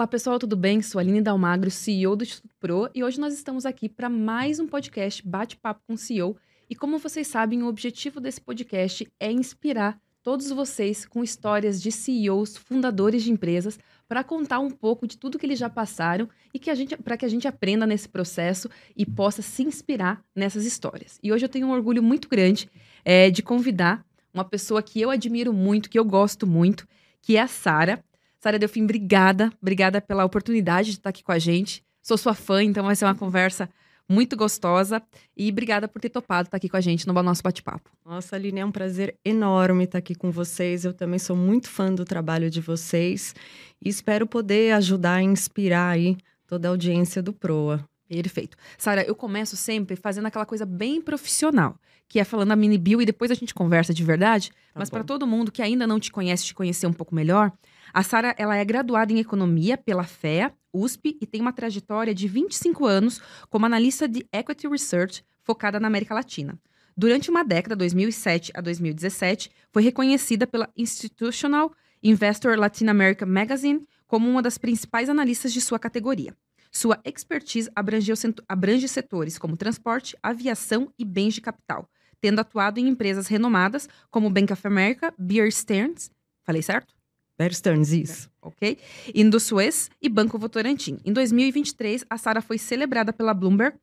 Olá pessoal, tudo bem? Sou Aline Dalmagro, CEO do Instituto Pro, e hoje nós estamos aqui para mais um podcast Bate-Papo com CEO. E como vocês sabem, o objetivo desse podcast é inspirar todos vocês com histórias de CEOs, fundadores de empresas, para contar um pouco de tudo que eles já passaram e que a gente, para que a gente aprenda nesse processo e possa se inspirar nessas histórias. E hoje eu tenho um orgulho muito grande é, de convidar uma pessoa que eu admiro muito, que eu gosto muito, que é a Sara. Sara Delfim, obrigada, obrigada pela oportunidade de estar aqui com a gente. Sou sua fã, então vai ser uma conversa muito gostosa. E obrigada por ter topado estar aqui com a gente no nosso bate-papo. Nossa, Aline, é um prazer enorme estar aqui com vocês. Eu também sou muito fã do trabalho de vocês e espero poder ajudar a inspirar aí toda a audiência do Proa. Perfeito. Sara, eu começo sempre fazendo aquela coisa bem profissional, que é falando a mini bio e depois a gente conversa de verdade. Tá Mas para todo mundo que ainda não te conhece, te conhecer um pouco melhor, a Sara ela é graduada em economia pela FEA, USP e tem uma trajetória de 25 anos como analista de equity research focada na América Latina. Durante uma década, 2007 a 2017, foi reconhecida pela Institutional Investor Latin America Magazine como uma das principais analistas de sua categoria. Sua expertise abrange setores como transporte, aviação e bens de capital, tendo atuado em empresas renomadas como Bank of America, Bear Stearns, falei certo? Bear Stearns, isso. Ok. Indosuez e Banco Votorantim. Em 2023, a Sara foi celebrada pela Bloomberg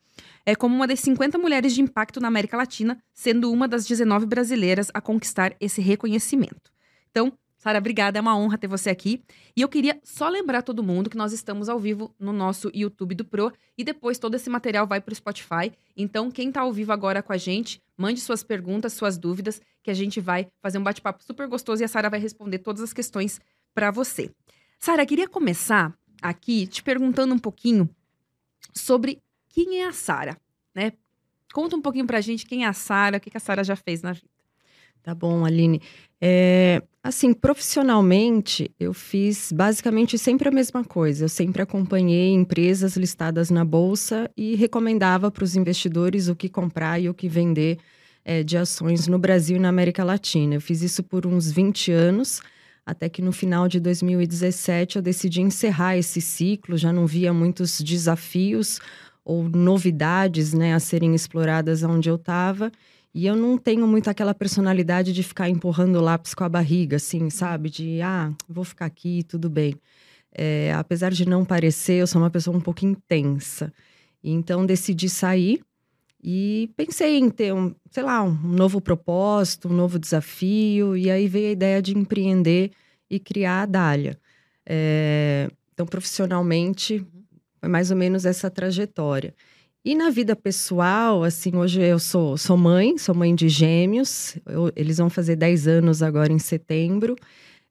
é, como uma das 50 mulheres de impacto na América Latina, sendo uma das 19 brasileiras a conquistar esse reconhecimento. Então, Sara, obrigada, é uma honra ter você aqui. E eu queria só lembrar todo mundo que nós estamos ao vivo no nosso YouTube do Pro e depois todo esse material vai para o Spotify. Então, quem está ao vivo agora com a gente, mande suas perguntas, suas dúvidas, que a gente vai fazer um bate-papo super gostoso e a Sara vai responder todas as questões para você. Sara, queria começar aqui te perguntando um pouquinho sobre quem é a Sara, né? Conta um pouquinho para a gente quem é a Sara, o que, que a Sara já fez na vida. Tá bom, Aline. É, assim, profissionalmente, eu fiz basicamente sempre a mesma coisa. Eu sempre acompanhei empresas listadas na bolsa e recomendava para os investidores o que comprar e o que vender é, de ações no Brasil e na América Latina. Eu fiz isso por uns 20 anos, até que no final de 2017 eu decidi encerrar esse ciclo. Já não via muitos desafios ou novidades né, a serem exploradas onde eu estava. E eu não tenho muito aquela personalidade de ficar empurrando o lápis com a barriga, assim, sabe? De, ah, vou ficar aqui, tudo bem. É, apesar de não parecer, eu sou uma pessoa um pouco intensa. Então, decidi sair e pensei em ter, um, sei lá, um novo propósito, um novo desafio. E aí veio a ideia de empreender e criar a Dália. É, então, profissionalmente, foi mais ou menos essa trajetória. E na vida pessoal, assim, hoje eu sou, sou mãe, sou mãe de gêmeos, eu, eles vão fazer 10 anos agora em setembro.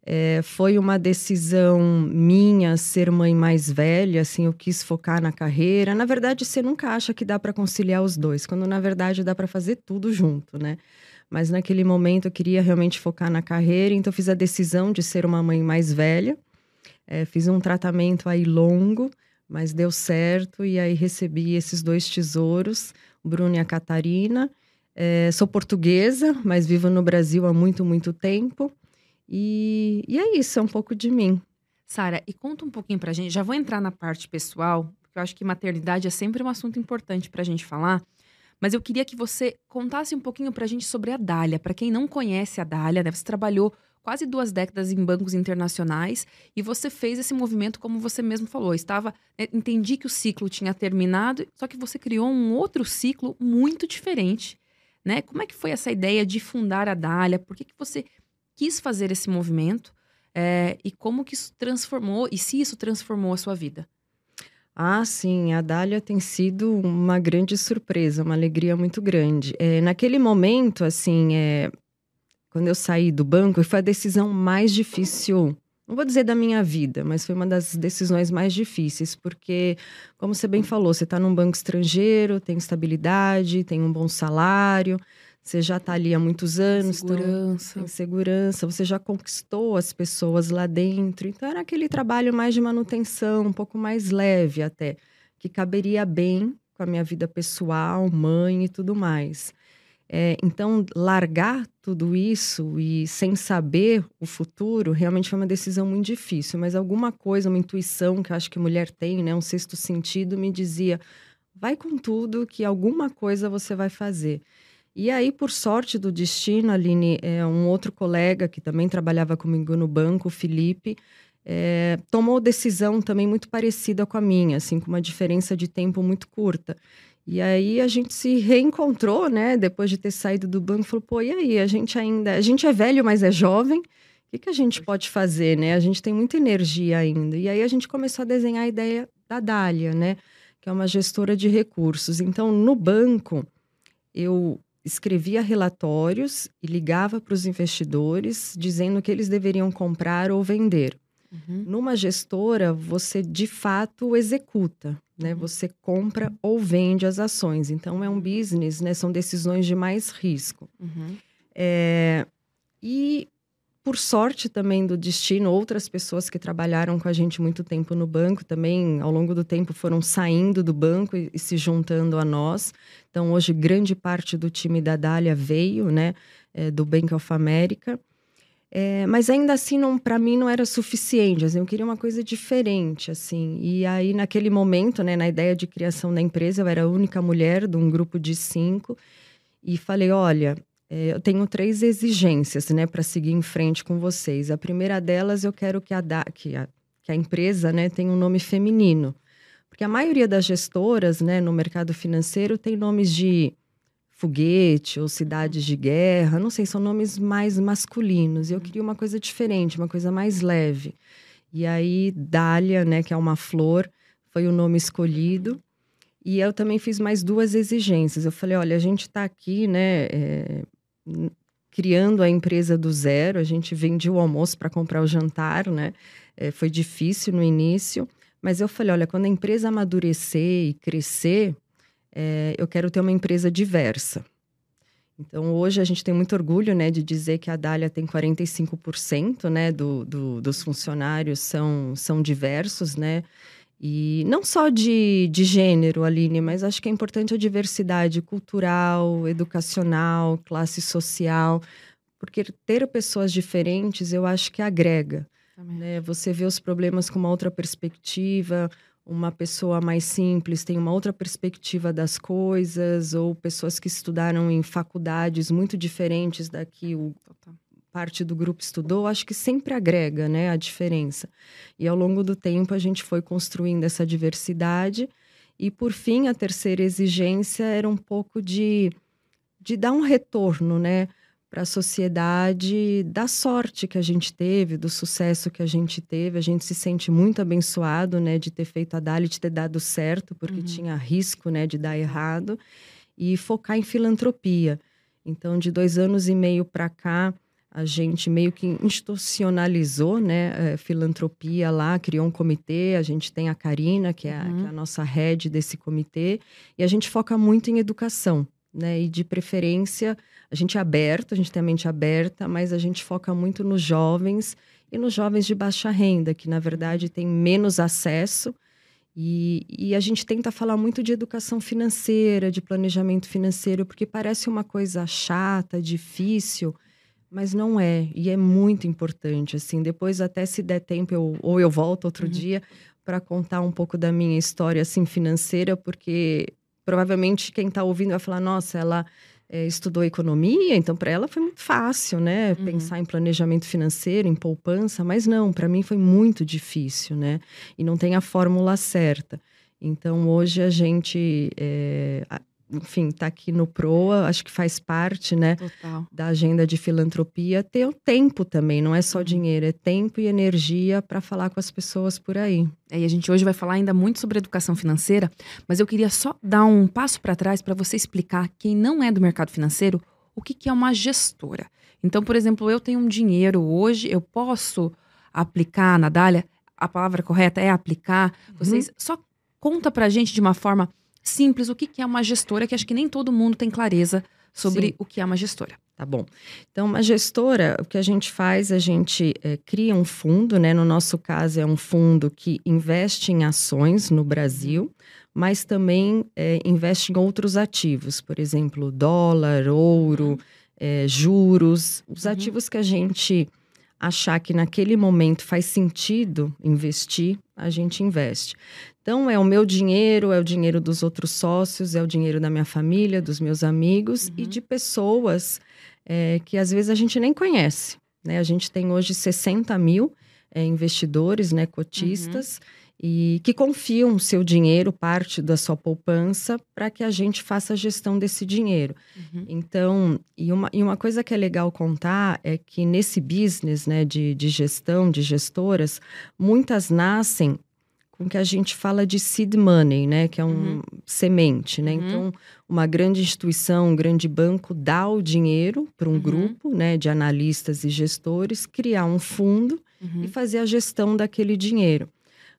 É, foi uma decisão minha ser mãe mais velha, assim, eu quis focar na carreira. Na verdade, você nunca acha que dá para conciliar os dois, quando na verdade dá para fazer tudo junto, né? Mas naquele momento eu queria realmente focar na carreira, então fiz a decisão de ser uma mãe mais velha. É, fiz um tratamento aí longo, mas deu certo e aí recebi esses dois tesouros, o Bruno e a Catarina. É, sou portuguesa, mas vivo no Brasil há muito, muito tempo. E, e é isso, é um pouco de mim. Sara, e conta um pouquinho pra gente. Já vou entrar na parte pessoal, porque eu acho que maternidade é sempre um assunto importante pra gente falar. Mas eu queria que você contasse um pouquinho pra gente sobre a Dália. Para quem não conhece a Dália, né, você trabalhou quase duas décadas em bancos internacionais e você fez esse movimento como você mesmo falou. Estava, né, entendi que o ciclo tinha terminado, só que você criou um outro ciclo muito diferente, né? Como é que foi essa ideia de fundar a Dália? Por que, que você quis fazer esse movimento? É, e como que isso transformou, e se isso transformou a sua vida? Ah, sim, a Dália tem sido uma grande surpresa, uma alegria muito grande. É, naquele momento, assim, é, quando eu saí do banco, foi a decisão mais difícil, não vou dizer da minha vida, mas foi uma das decisões mais difíceis, porque, como você bem falou, você está num banco estrangeiro, tem estabilidade, tem um bom salário, você já está ali há muitos anos. Então segurança. Então, tem segurança, você já conquistou as pessoas lá dentro. Então, era aquele trabalho mais de manutenção, um pouco mais leve até, que caberia bem com a minha vida pessoal, mãe e tudo mais. É, então, largar tudo isso e sem saber o futuro realmente foi uma decisão muito difícil. Mas alguma coisa, uma intuição que eu acho que mulher tem, né, um sexto sentido, me dizia: vai com tudo, que alguma coisa você vai fazer. E aí, por sorte do destino, Aline, é, um outro colega que também trabalhava comigo no banco, o Felipe, é, tomou decisão também muito parecida com a minha, assim, com uma diferença de tempo muito curta. E aí a gente se reencontrou, né? Depois de ter saído do banco, falou: pô, e aí? A gente ainda. A gente é velho, mas é jovem. O que, que a gente pode fazer, né? A gente tem muita energia ainda. E aí a gente começou a desenhar a ideia da Dália, né? Que é uma gestora de recursos. Então, no banco, eu escrevia relatórios e ligava para os investidores dizendo que eles deveriam comprar ou vender. Uhum. Numa gestora, você de fato executa, né? Uhum. Você compra ou vende as ações. Então é um business, né? São decisões de mais risco. Uhum. É... E por sorte também do destino, outras pessoas que trabalharam com a gente muito tempo no banco também, ao longo do tempo, foram saindo do banco e, e se juntando a nós. Então, hoje, grande parte do time da Dália veio, né, é, do Bank of America. É, mas ainda assim, para mim, não era suficiente. Assim, eu queria uma coisa diferente, assim. E aí, naquele momento, né, na ideia de criação da empresa, eu era a única mulher de um grupo de cinco. E falei, olha, é, eu tenho três exigências, né, para seguir em frente com vocês. A primeira delas, eu quero que a, que a, que a empresa, né, tenha um nome feminino. Porque a maioria das gestoras, né, no mercado financeiro tem nomes de foguete ou cidades de guerra, não sei, são nomes mais masculinos. Eu queria uma coisa diferente, uma coisa mais leve. E aí, Dália, né, que é uma flor, foi o nome escolhido. E eu também fiz mais duas exigências. Eu falei, olha, a gente está aqui, né, é, criando a empresa do zero. A gente vendia o almoço para comprar o jantar, né? É, foi difícil no início. Mas eu falei, olha, quando a empresa amadurecer e crescer, é, eu quero ter uma empresa diversa. Então, hoje a gente tem muito orgulho né, de dizer que a Dália tem 45% né, do, do, dos funcionários são, são diversos, né? E não só de, de gênero, Aline, mas acho que é importante a diversidade cultural, educacional, classe social, porque ter pessoas diferentes eu acho que agrega. Né? Você vê os problemas com uma outra perspectiva, uma pessoa mais simples tem uma outra perspectiva das coisas, ou pessoas que estudaram em faculdades muito diferentes da que o, parte do grupo estudou, acho que sempre agrega né, a diferença. E ao longo do tempo a gente foi construindo essa diversidade. E por fim, a terceira exigência era um pouco de, de dar um retorno, né? Para a sociedade da sorte que a gente teve, do sucesso que a gente teve. A gente se sente muito abençoado, né, de ter feito a Dali, de ter dado certo, porque uhum. tinha risco, né, de dar errado, e focar em filantropia. Então, de dois anos e meio para cá, a gente meio que institucionalizou, né, a filantropia lá, criou um comitê. A gente tem a Karina, que é, uhum. que é a nossa head desse comitê, e a gente foca muito em educação né? E de preferência, a gente é aberto, a gente tem a mente aberta, mas a gente foca muito nos jovens e nos jovens de baixa renda, que na verdade têm menos acesso. E, e, a gente tenta falar muito de educação financeira, de planejamento financeiro, porque parece uma coisa chata, difícil, mas não é. E é muito importante. Assim, depois, até se der tempo, eu, ou eu volto outro uhum. dia para contar um pouco da minha história assim financeira, porque provavelmente quem está ouvindo vai falar: nossa, ela é, estudou economia, então para ela foi muito fácil, né? Uhum. Pensar em planejamento financeiro, em poupança, mas não, para mim foi muito difícil, né? E não tem a fórmula certa. Então hoje a gente. É, enfim, tá aqui no Proa, acho que faz parte, né, Total. da agenda de filantropia, ter o tempo também, não é só uhum. dinheiro, é tempo e energia para falar com as pessoas por aí. É, e a gente hoje vai falar ainda muito sobre educação financeira, mas eu queria só dar um passo para trás para você explicar quem não é do mercado financeiro o que, que é uma gestora. Então, por exemplo, eu tenho um dinheiro hoje, eu posso aplicar na Dália, a palavra correta é aplicar. Uhum. Vocês só conta pra gente de uma forma simples o que é uma gestora, que acho que nem todo mundo tem clareza sobre Sim. o que é uma gestora. Tá bom. Então, uma gestora, o que a gente faz, a gente é, cria um fundo, né? No nosso caso, é um fundo que investe em ações no Brasil. mas também é, investe em outros ativos, por exemplo, dólar, ouro, é, juros, os uhum. ativos que a gente achar que naquele momento faz sentido investir, a gente investe. Então, é o meu dinheiro, é o dinheiro dos outros sócios, é o dinheiro da minha família, dos meus amigos uhum. e de pessoas é, que às vezes a gente nem conhece. Né? A gente tem hoje 60 mil é, investidores, né, cotistas. Uhum e que confiam seu dinheiro, parte da sua poupança, para que a gente faça a gestão desse dinheiro. Uhum. Então, e uma, e uma coisa que é legal contar é que nesse business né, de, de gestão, de gestoras, muitas nascem com que a gente fala de seed money, né, que é um uhum. semente, né? Uhum. Então, uma grande instituição, um grande banco dá o dinheiro para um uhum. grupo, né, de analistas e gestores criar um fundo uhum. e fazer a gestão daquele dinheiro.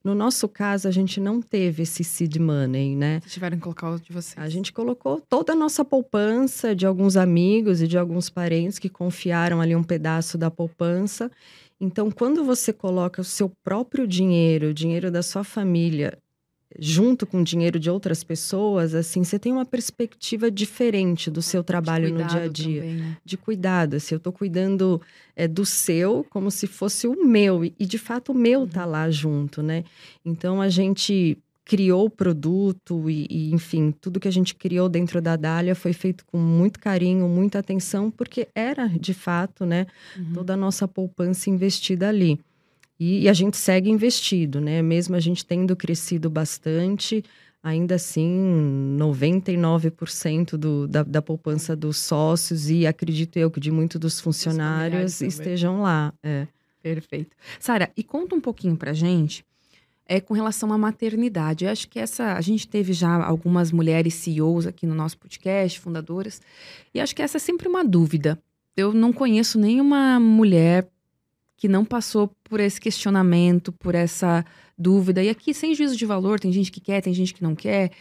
No nosso caso, a gente não teve esse seed money, né? Vocês tiveram que colocar o de vocês. A gente colocou toda a nossa poupança de alguns amigos e de alguns parentes que confiaram ali um pedaço da poupança. Então, quando você coloca o seu próprio dinheiro, o dinheiro da sua família junto com o dinheiro de outras pessoas, assim, você tem uma perspectiva diferente do seu trabalho no dia a dia. Também, né? De cuidado, assim, eu estou cuidando é, do seu como se fosse o meu. E, de fato, o meu está uhum. lá junto, né? Então, a gente criou o produto e, e, enfim, tudo que a gente criou dentro da Dália foi feito com muito carinho, muita atenção, porque era, de fato, né, uhum. toda a nossa poupança investida ali. E, e, a gente segue investido, né? Mesmo a gente tendo crescido bastante, ainda assim, 99% do, da, da poupança dos sócios e acredito eu que de muitos dos funcionários estejam lá. É. Perfeito. Sara, e conta um pouquinho pra gente é, com relação à maternidade. Eu acho que essa. A gente teve já algumas mulheres CEOs aqui no nosso podcast, fundadoras, e acho que essa é sempre uma dúvida. Eu não conheço nenhuma mulher que não passou por esse questionamento, por essa dúvida. E aqui, sem juízo de valor, tem gente que quer, tem gente que não quer.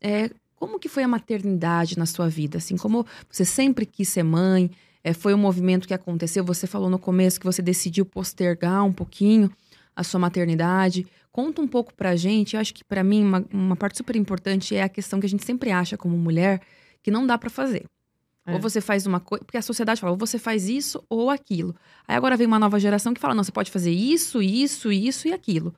É, como que foi a maternidade na sua vida? Assim, como você sempre quis ser mãe? É, foi um movimento que aconteceu? Você falou no começo que você decidiu postergar um pouquinho a sua maternidade. Conta um pouco pra gente. Eu acho que para mim uma, uma parte super importante é a questão que a gente sempre acha como mulher que não dá para fazer. É. Ou você faz uma coisa. Porque a sociedade fala, ou você faz isso ou aquilo. Aí agora vem uma nova geração que fala, não, você pode fazer isso, isso, isso e aquilo.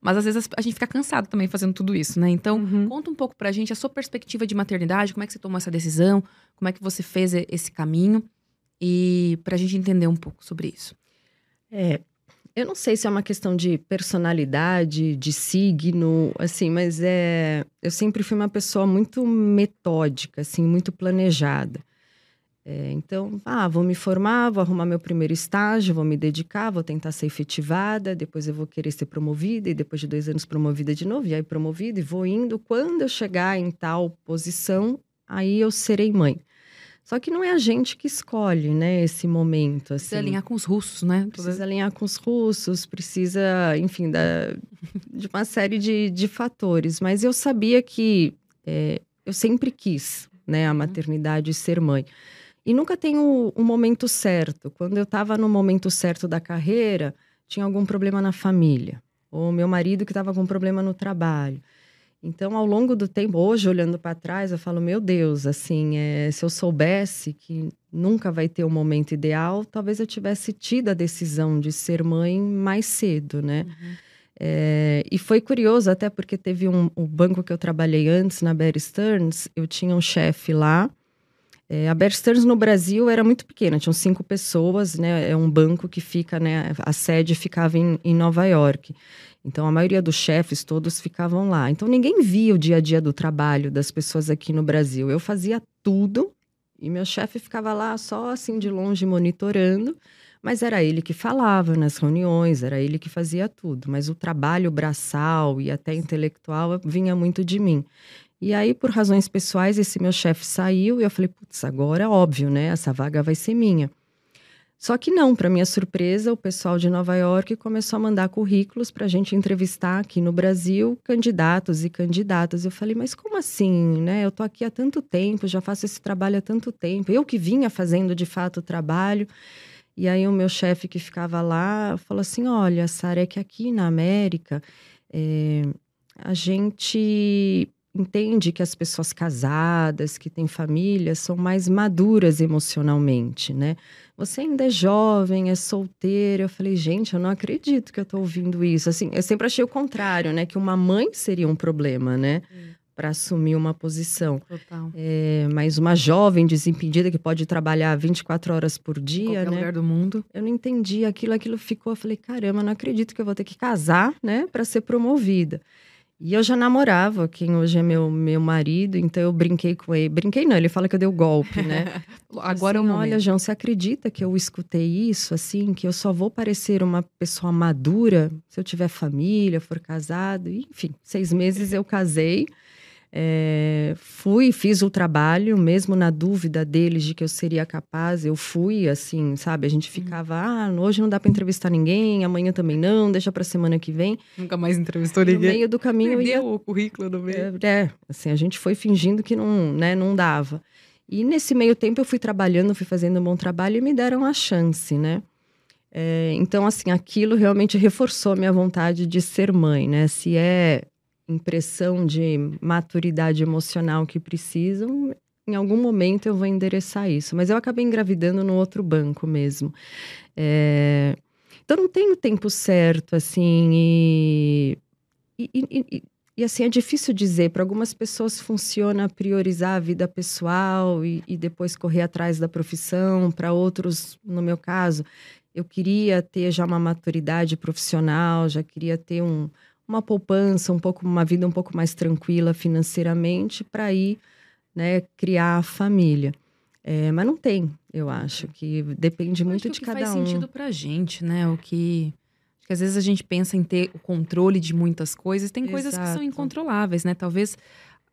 Mas às vezes a gente fica cansado também fazendo tudo isso, né? Então, uhum. conta um pouco pra gente a sua perspectiva de maternidade, como é que você tomou essa decisão, como é que você fez esse caminho, e pra gente entender um pouco sobre isso. É, eu não sei se é uma questão de personalidade, de signo, assim, mas é. Eu sempre fui uma pessoa muito metódica, assim, muito planejada. É, então, ah, vou me formar, vou arrumar meu primeiro estágio, vou me dedicar, vou tentar ser efetivada, depois eu vou querer ser promovida, e depois de dois anos promovida de novo, e aí promovida, e vou indo. Quando eu chegar em tal posição, aí eu serei mãe. Só que não é a gente que escolhe, né, esse momento. Assim. Precisa alinhar com os russos, né? Precisa alinhar com os russos, precisa, enfim, da, de uma série de, de fatores. Mas eu sabia que é, eu sempre quis, né, a uhum. maternidade e ser mãe. E nunca tem o, o momento certo. Quando eu estava no momento certo da carreira, tinha algum problema na família. Ou meu marido que estava com problema no trabalho. Então, ao longo do tempo, hoje olhando para trás, eu falo: meu Deus, assim, é, se eu soubesse que nunca vai ter o um momento ideal, talvez eu tivesse tido a decisão de ser mãe mais cedo, né? Uhum. É, e foi curioso, até porque teve um, um, banco que eu trabalhei antes, na Bear Stearns, eu tinha um chefe lá é, a Bear Stearns no Brasil era muito pequena, tinham cinco pessoas, né? É um banco que fica, né? A sede ficava em, em Nova York. Então a maioria dos chefes todos ficavam lá. Então ninguém via o dia a dia do trabalho das pessoas aqui no Brasil. Eu fazia tudo e meu chefe ficava lá só assim de longe monitorando, mas era ele que falava nas reuniões, era ele que fazia tudo. Mas o trabalho braçal e até intelectual vinha muito de mim. E aí, por razões pessoais, esse meu chefe saiu e eu falei, putz, agora é óbvio, né? Essa vaga vai ser minha. Só que não, para minha surpresa, o pessoal de Nova York começou a mandar currículos para a gente entrevistar aqui no Brasil candidatos e candidatas. Eu falei, mas como assim, né? Eu tô aqui há tanto tempo, já faço esse trabalho há tanto tempo. Eu que vinha fazendo de fato o trabalho. E aí o meu chefe que ficava lá falou assim, olha, Sara, é que aqui na América é, a gente entende que as pessoas casadas, que têm família, são mais maduras emocionalmente, né? Você ainda é jovem, é solteira. Eu falei, gente, eu não acredito que eu tô ouvindo isso. Assim, eu sempre achei o contrário, né? Que uma mãe seria um problema, né? Hum. Para assumir uma posição. Total. É, mas uma jovem desimpedida que pode trabalhar 24 horas por dia, em qualquer né? lugar do mundo. Eu não entendi aquilo, aquilo ficou. Eu falei, caramba, não acredito que eu vou ter que casar, né? Para ser promovida. E eu já namorava quem hoje é meu, meu marido, então eu brinquei com ele. Brinquei não, ele fala que eu dei o golpe, né? Agora assim, é o Olha, João, você acredita que eu escutei isso, assim, que eu só vou parecer uma pessoa madura se eu tiver família, for casado? Enfim, seis meses eu casei. É, fui, fiz o trabalho, mesmo na dúvida deles de que eu seria capaz, eu fui, assim, sabe? A gente uhum. ficava, ah, hoje não dá para entrevistar ninguém, amanhã também não, deixa para semana que vem. Nunca mais entrevistou ninguém. No meio do caminho Perdeu ia... o currículo no meio. É, é, assim, a gente foi fingindo que não, né, não dava. E nesse meio tempo eu fui trabalhando, fui fazendo um bom trabalho e me deram a chance, né? É, então, assim, aquilo realmente reforçou minha vontade de ser mãe, né? Se é impressão de maturidade emocional que precisam, em algum momento eu vou endereçar isso. Mas eu acabei engravidando no outro banco mesmo. É... Então não tenho tempo certo, assim, e, e, e, e assim, é difícil dizer. Para algumas pessoas funciona priorizar a vida pessoal e depois correr atrás da profissão. Para outros, no meu caso, eu queria ter já uma maturidade profissional, já queria ter um, uma poupança, um pouco uma vida um pouco mais tranquila financeiramente para ir né, criar a família. É, mas não tem, eu acho que depende muito de cada um. faz sentido para gente, né? O que que às vezes a gente pensa em ter o controle de muitas coisas, tem coisas que são incontroláveis, né? Talvez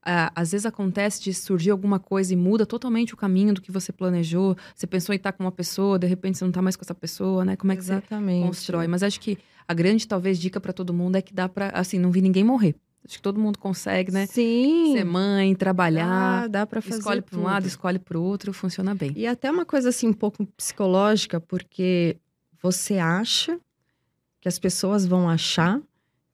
Às vezes acontece de surgir alguma coisa e muda totalmente o caminho do que você planejou. Você pensou em estar com uma pessoa, de repente você não está mais com essa pessoa, né? Como é que Exatamente. você constrói? Mas acho que a grande, talvez, dica para todo mundo é que dá para, assim, não vi ninguém morrer. Acho que todo mundo consegue, né? Sim. Ser mãe, trabalhar. Ah, dá para fazer. Escolhe para um lado, escolhe para o outro, funciona bem. E até uma coisa assim um pouco psicológica, porque você acha que as pessoas vão achar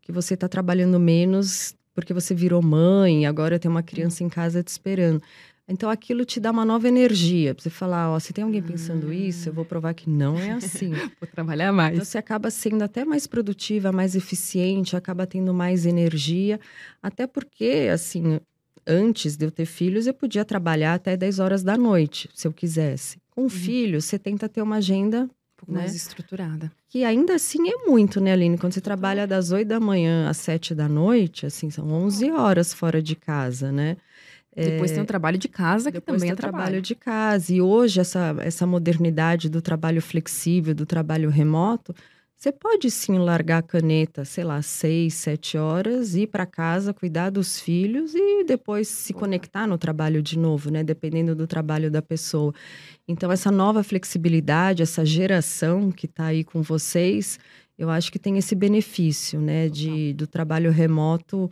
que você está trabalhando menos porque você virou mãe, agora tem uma criança em casa te esperando. Então aquilo te dá uma nova energia. Pra você falar, ó, se tem alguém pensando ah. isso, eu vou provar que não é assim. vou trabalhar mais. Então, você acaba sendo até mais produtiva, mais eficiente, acaba tendo mais energia. Até porque, assim, antes de eu ter filhos, eu podia trabalhar até 10 horas da noite, se eu quisesse. Com uhum. filho, você tenta ter uma agenda pouco né? mais estruturada. Que ainda assim é muito, né, Aline? Quando você trabalha das 8 da manhã às 7 da noite, assim, são 11 horas fora de casa, né? Depois é... tem o trabalho de casa, que também tem é trabalho. trabalho de casa. E hoje, essa, essa modernidade do trabalho flexível, do trabalho remoto, você pode sim largar a caneta, sei lá, seis, sete horas, ir para casa, cuidar dos filhos e depois se conectar no trabalho de novo, né? Dependendo do trabalho da pessoa. Então, essa nova flexibilidade, essa geração que está aí com vocês, eu acho que tem esse benefício, né? De, do trabalho remoto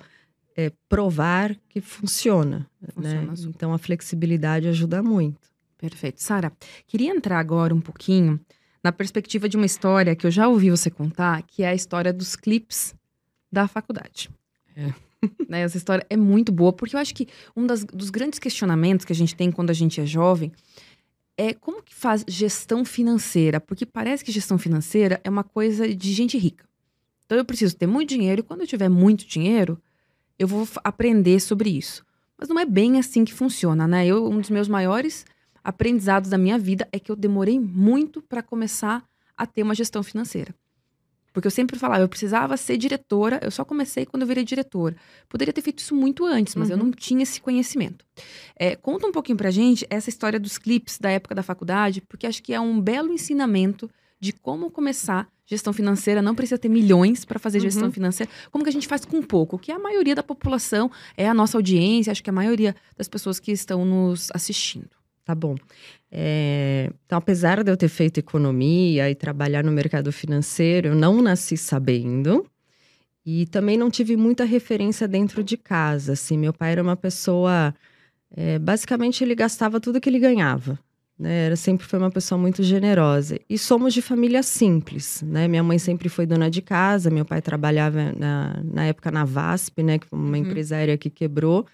é, provar que funciona. funciona né? Então, a flexibilidade ajuda muito. Perfeito. Sara, queria entrar agora um pouquinho na perspectiva de uma história que eu já ouvi você contar, que é a história dos clipes da faculdade. É. né, essa história é muito boa, porque eu acho que um das, dos grandes questionamentos que a gente tem quando a gente é jovem é como que faz gestão financeira, porque parece que gestão financeira é uma coisa de gente rica. Então eu preciso ter muito dinheiro e quando eu tiver muito dinheiro, eu vou aprender sobre isso. Mas não é bem assim que funciona, né? Eu, um dos meus maiores aprendizados da minha vida é que eu demorei muito para começar a ter uma gestão financeira. Porque eu sempre falava, eu precisava ser diretora, eu só comecei quando eu virei diretora. Poderia ter feito isso muito antes, mas uhum. eu não tinha esse conhecimento. É, conta um pouquinho pra gente essa história dos clipes da época da faculdade, porque acho que é um belo ensinamento de como começar gestão financeira. Não precisa ter milhões para fazer gestão uhum. financeira. Como que a gente faz com pouco? Que a maioria da população é a nossa audiência, acho que a maioria das pessoas que estão nos assistindo. Tá bom. É, então, apesar de eu ter feito economia e trabalhar no mercado financeiro, eu não nasci sabendo. E também não tive muita referência dentro de casa. Assim, meu pai era uma pessoa. É, basicamente, ele gastava tudo que ele ganhava. né? Ela sempre foi uma pessoa muito generosa. E somos de família simples, né? Minha mãe sempre foi dona de casa, meu pai trabalhava na, na época na VASP, né? Que foi uma uhum. empresa aérea que quebrou.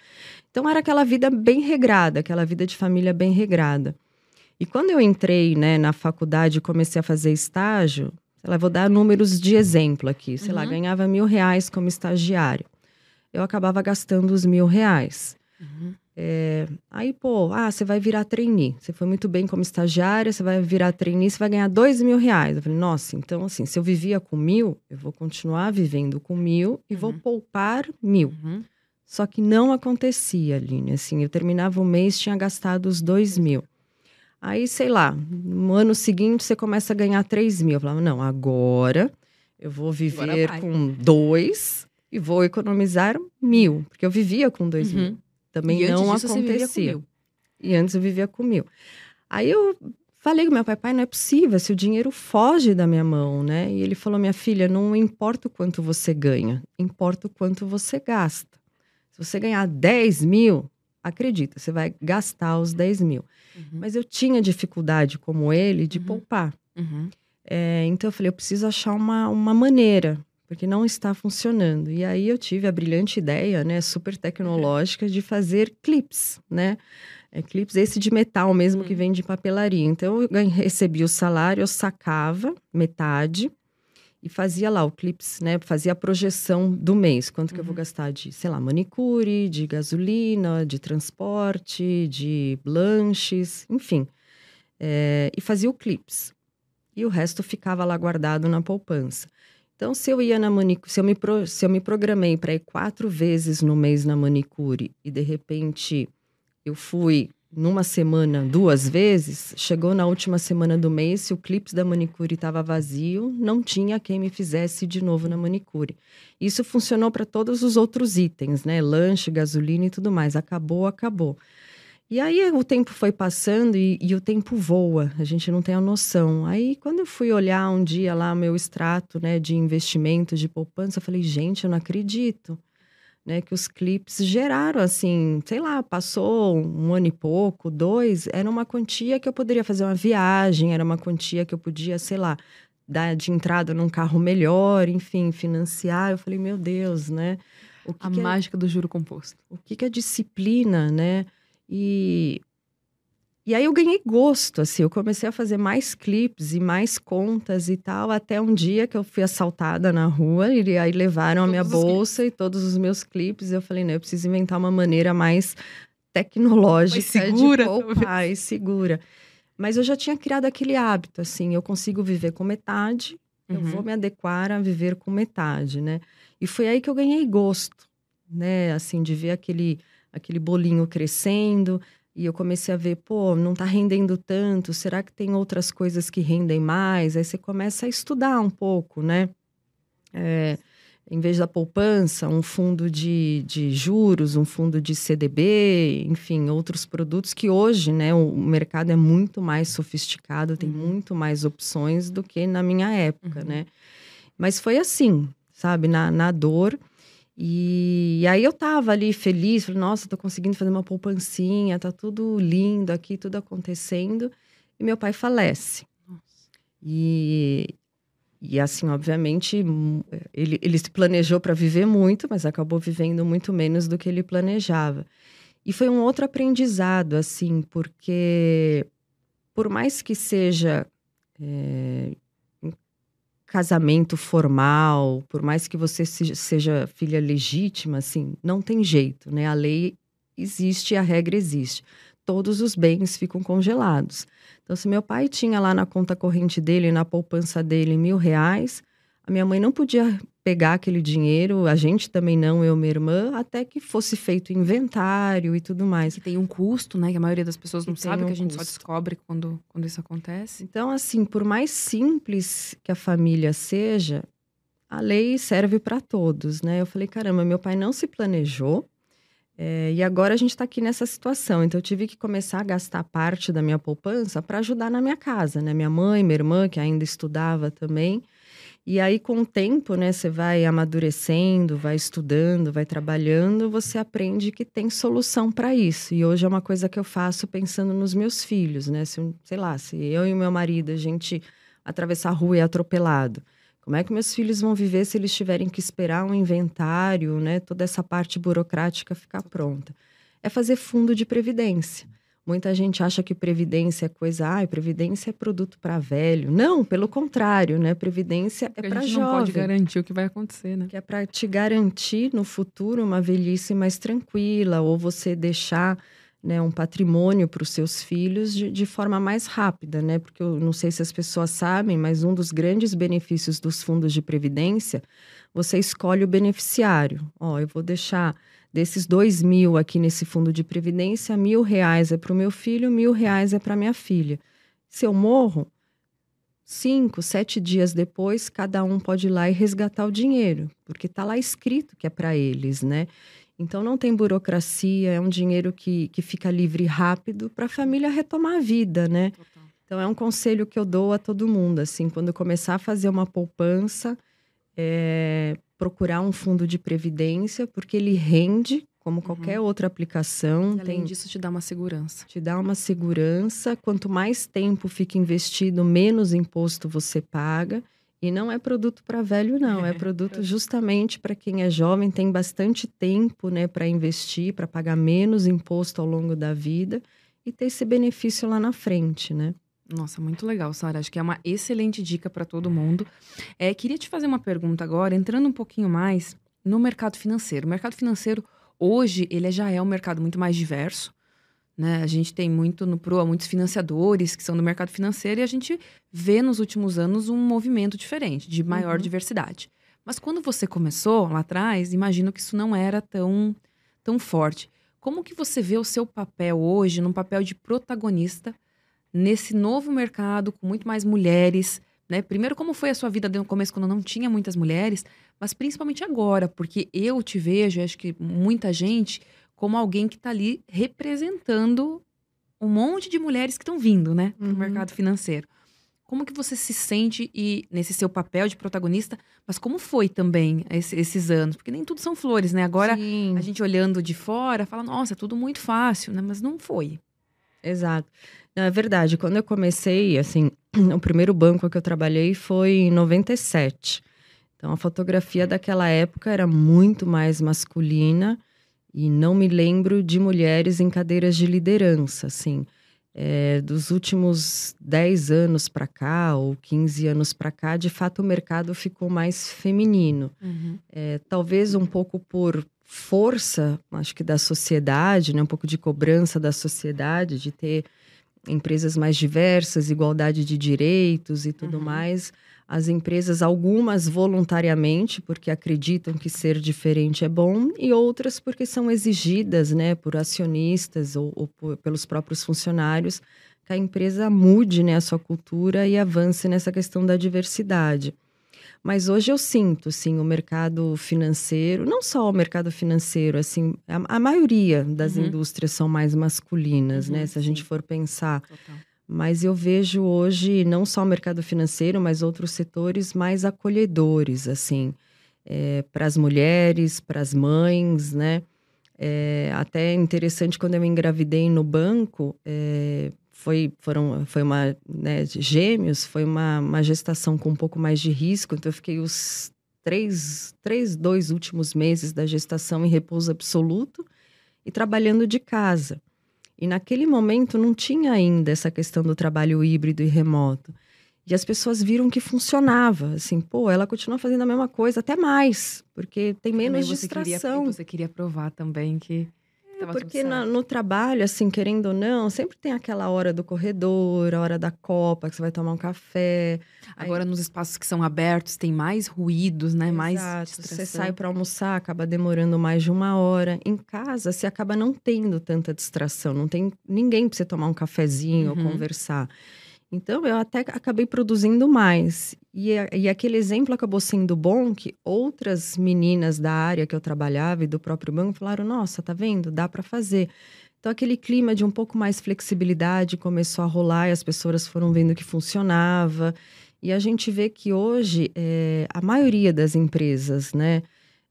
Então era aquela vida bem regrada, aquela vida de família bem regrada. E quando eu entrei né, na faculdade e comecei a fazer estágio, sei lá, vou dar números de exemplo aqui. Sei uhum. lá, ganhava mil reais como estagiário. Eu acabava gastando os mil reais. Uhum. É, aí, pô, ah, você vai virar trainee. Você foi muito bem como estagiária, você vai virar trainee, você vai ganhar dois mil reais. Eu falei, nossa, então assim, se eu vivia com mil, eu vou continuar vivendo com mil e uhum. vou poupar mil. Uhum. Só que não acontecia, Aline. Assim, eu terminava o mês, tinha gastado os dois mil. Aí, sei lá, no ano seguinte você começa a ganhar três mil. Eu falava, não, agora eu vou viver com dois e vou economizar mil. Porque eu vivia com dois uhum. mil também e não acontecia. E antes eu vivia com mil. Aí eu falei com meu pai, pai, não é possível, se o dinheiro foge da minha mão, né? E ele falou, minha filha, não importa o quanto você ganha, importa o quanto você gasta. Se você ganhar 10 mil, acredita, você vai gastar os 10 mil. Uhum. Mas eu tinha dificuldade, como ele, de uhum. poupar. Uhum. É, então eu falei, eu preciso achar uma, uma maneira porque não está funcionando. E aí eu tive a brilhante ideia, né, super tecnológica, de fazer clips, né? É, clips esse de metal mesmo que hum. vem de papelaria. Então eu recebi o salário, eu sacava metade e fazia lá o clips, né? Fazia a projeção do mês, quanto que eu vou uhum. gastar de, sei lá, manicure, de gasolina, de transporte, de lanches, enfim. É, e fazia o clips. E o resto ficava lá guardado na poupança. Então, se eu ia na manicure, se eu me, pro, se eu me programei para ir quatro vezes no mês na manicure e de repente eu fui numa semana duas vezes, chegou na última semana do mês, se o clipe da manicure estava vazio, não tinha quem me fizesse de novo na manicure. Isso funcionou para todos os outros itens, né? Lanche, gasolina e tudo mais. Acabou, acabou. E aí o tempo foi passando e, e, o tempo voa, a gente não tem a noção. Aí quando eu fui olhar um dia lá meu extrato né, de investimento, de poupança, eu falei, gente, eu não acredito. Né, que os clipes geraram assim, sei lá, passou um ano e pouco, dois, era uma quantia que eu poderia fazer uma viagem, era uma quantia que eu podia, sei lá, dar de entrada num carro melhor, enfim, financiar. Eu falei, meu Deus, né? a que mágica é... do juro composto. O que, que é disciplina, né? E, e aí eu ganhei gosto, assim, eu comecei a fazer mais clipes e mais contas e tal, até um dia que eu fui assaltada na rua e aí levaram todos a minha bolsa e todos os meus clipes. Eu falei, não, eu preciso inventar uma maneira mais tecnológica mais segura, de poupar e segura. Mas eu já tinha criado aquele hábito, assim, eu consigo viver com metade, uhum. eu vou me adequar a viver com metade, né? E foi aí que eu ganhei gosto, né? Assim, de ver aquele aquele bolinho crescendo. E eu comecei a ver, pô, não está rendendo tanto, será que tem outras coisas que rendem mais? Aí você começa a estudar um pouco, né? É, em vez da poupança, um fundo de, de juros, um fundo de CDB, enfim, outros produtos que hoje, né, o mercado é muito mais sofisticado, tem uhum. muito mais opções do que na minha época, uhum. né? Mas foi assim, sabe, na, na dor. E, e, aí eu tava ali feliz, falei, nossa, tô conseguindo fazer uma poupancinha, tá tudo lindo aqui, tudo acontecendo. E meu pai falece. Nossa. E, e assim, obviamente, ele, ele se planejou para viver muito, mas acabou vivendo muito menos do que ele planejava. E foi um outro aprendizado, assim, porque por mais que seja é, casamento formal, por mais que você seja filha legítima, assim, não tem jeito, né? A lei existe, a regra existe. Todos os bens ficam congelados. Então, se meu pai tinha lá na conta corrente dele, na poupança dele, mil reais, a minha mãe não podia pegar aquele dinheiro, a gente também não, eu e minha irmã, até que fosse feito inventário e tudo mais. Que tem um custo, né? Que a maioria das pessoas não sabe, um que a gente custo. só descobre quando, quando isso acontece. Então, assim, por mais simples que a família seja, a lei serve para todos, né? Eu falei, caramba, meu pai não se planejou. É, e agora a gente está aqui nessa situação. Então, eu tive que começar a gastar parte da minha poupança para ajudar na minha casa, né? Minha mãe, minha irmã, que ainda estudava também. E aí, com o tempo, né, você vai amadurecendo, vai estudando, vai trabalhando, você aprende que tem solução para isso. E hoje é uma coisa que eu faço pensando nos meus filhos, né? Se, sei lá, se eu e o meu marido, a gente atravessar a rua e é atropelado. Como é que meus filhos vão viver se eles tiverem que esperar um inventário, né? Toda essa parte burocrática ficar pronta. É fazer fundo de previdência. Muita gente acha que previdência é coisa, ah, previdência é produto para velho. Não, pelo contrário, né? Previdência é para jovem. não pode garantir o que vai acontecer, né? Que é para te garantir no futuro uma velhice mais tranquila ou você deixar né, um patrimônio para os seus filhos de, de, forma mais rápida, né? Porque eu não sei se as pessoas sabem, mas um dos grandes benefícios dos fundos de previdência, você escolhe o beneficiário. Ó, eu vou deixar Desses dois mil aqui nesse fundo de previdência, mil reais é para o meu filho, mil reais é para minha filha. Se eu morro, cinco, sete dias depois, cada um pode ir lá e resgatar o dinheiro, porque está lá escrito que é para eles, né? Então não tem burocracia, é um dinheiro que, que fica livre e rápido para a família retomar a vida, né? Total. Então é um conselho que eu dou a todo mundo, assim, quando começar a fazer uma poupança, é, procurar um fundo de previdência, porque ele rende como uhum. qualquer uhum. outra aplicação. E além tem, disso, te dá uma segurança. Te dá uma segurança. Quanto mais tempo fica investido, menos imposto você paga. E não é produto para velho, não. É produto justamente para quem é jovem, tem bastante tempo né, para investir, para pagar menos imposto ao longo da vida e ter esse benefício lá na frente, né? Nossa, muito legal, Sara. Acho que é uma excelente dica para todo mundo. É, queria te fazer uma pergunta agora, entrando um pouquinho mais no mercado financeiro. O mercado financeiro, hoje, ele já é um mercado muito mais diverso. Né? A gente tem muito no PROA, muitos financiadores que são do mercado financeiro e a gente vê nos últimos anos um movimento diferente, de maior uhum. diversidade. Mas quando você começou lá atrás, imagino que isso não era tão, tão forte. Como que você vê o seu papel hoje, num papel de protagonista nesse novo mercado com muito mais mulheres, né? Primeiro, como foi a sua vida no começo quando não tinha muitas mulheres, mas principalmente agora, porque eu te vejo, acho que muita gente, como alguém que está ali representando um monte de mulheres que estão vindo, né, no uhum. mercado financeiro. Como que você se sente e nesse seu papel de protagonista, mas como foi também esse, esses anos? Porque nem tudo são flores, né? Agora Sim. a gente olhando de fora fala, nossa, é tudo muito fácil, né? Mas não foi. Exato. É verdade. Quando eu comecei, assim, o primeiro banco que eu trabalhei foi em 97. Então, a fotografia daquela época era muito mais masculina e não me lembro de mulheres em cadeiras de liderança, assim. É, dos últimos 10 anos para cá, ou 15 anos para cá, de fato o mercado ficou mais feminino. Uhum. É, talvez um pouco por força, acho que da sociedade, né? um pouco de cobrança da sociedade, de ter empresas mais diversas, igualdade de direitos e tudo uhum. mais. As empresas, algumas voluntariamente, porque acreditam que ser diferente é bom, e outras porque são exigidas né, por acionistas ou, ou por, pelos próprios funcionários que a empresa mude né, a sua cultura e avance nessa questão da diversidade. Mas hoje eu sinto, sim, o mercado financeiro, não só o mercado financeiro, assim, a, a maioria das uhum. indústrias são mais masculinas, né, uhum, né? Se a gente for pensar. Total. Mas eu vejo hoje não só o mercado financeiro, mas outros setores mais acolhedores, assim, é, para as mulheres, para as mães, né? É, até interessante quando eu engravidei no banco, é, foi, foram, foi uma, né, gêmeos, foi uma, uma gestação com um pouco mais de risco, então eu fiquei os três, três, dois últimos meses da gestação em repouso absoluto e trabalhando de casa. E naquele momento não tinha ainda essa questão do trabalho híbrido e remoto. E as pessoas viram que funcionava, assim, pô, ela continua fazendo a mesma coisa, até mais, porque tem menos distração. Queria, você queria provar também que porque no, no, trabalho, assim, querendo ou não, sempre tem aquela hora do corredor, a hora da copa, que você vai tomar um café. Agora, Aí... nos espaços que são abertos, tem mais ruídos, né? Exato. Mais distração. Você sai para almoçar, acaba demorando mais de uma hora. Em casa, você acaba não tendo tanta distração. Não tem ninguém para você tomar um cafezinho uhum. ou conversar. Então, eu até acabei produzindo mais. E, e, aquele exemplo acabou sendo bom que outras meninas da área que eu trabalhava e do próprio banco falaram: nossa, tá vendo? Dá para fazer. Então, aquele clima de um pouco mais flexibilidade começou a rolar e as pessoas foram vendo que funcionava. E a gente vê que hoje é, a maioria das empresas, né,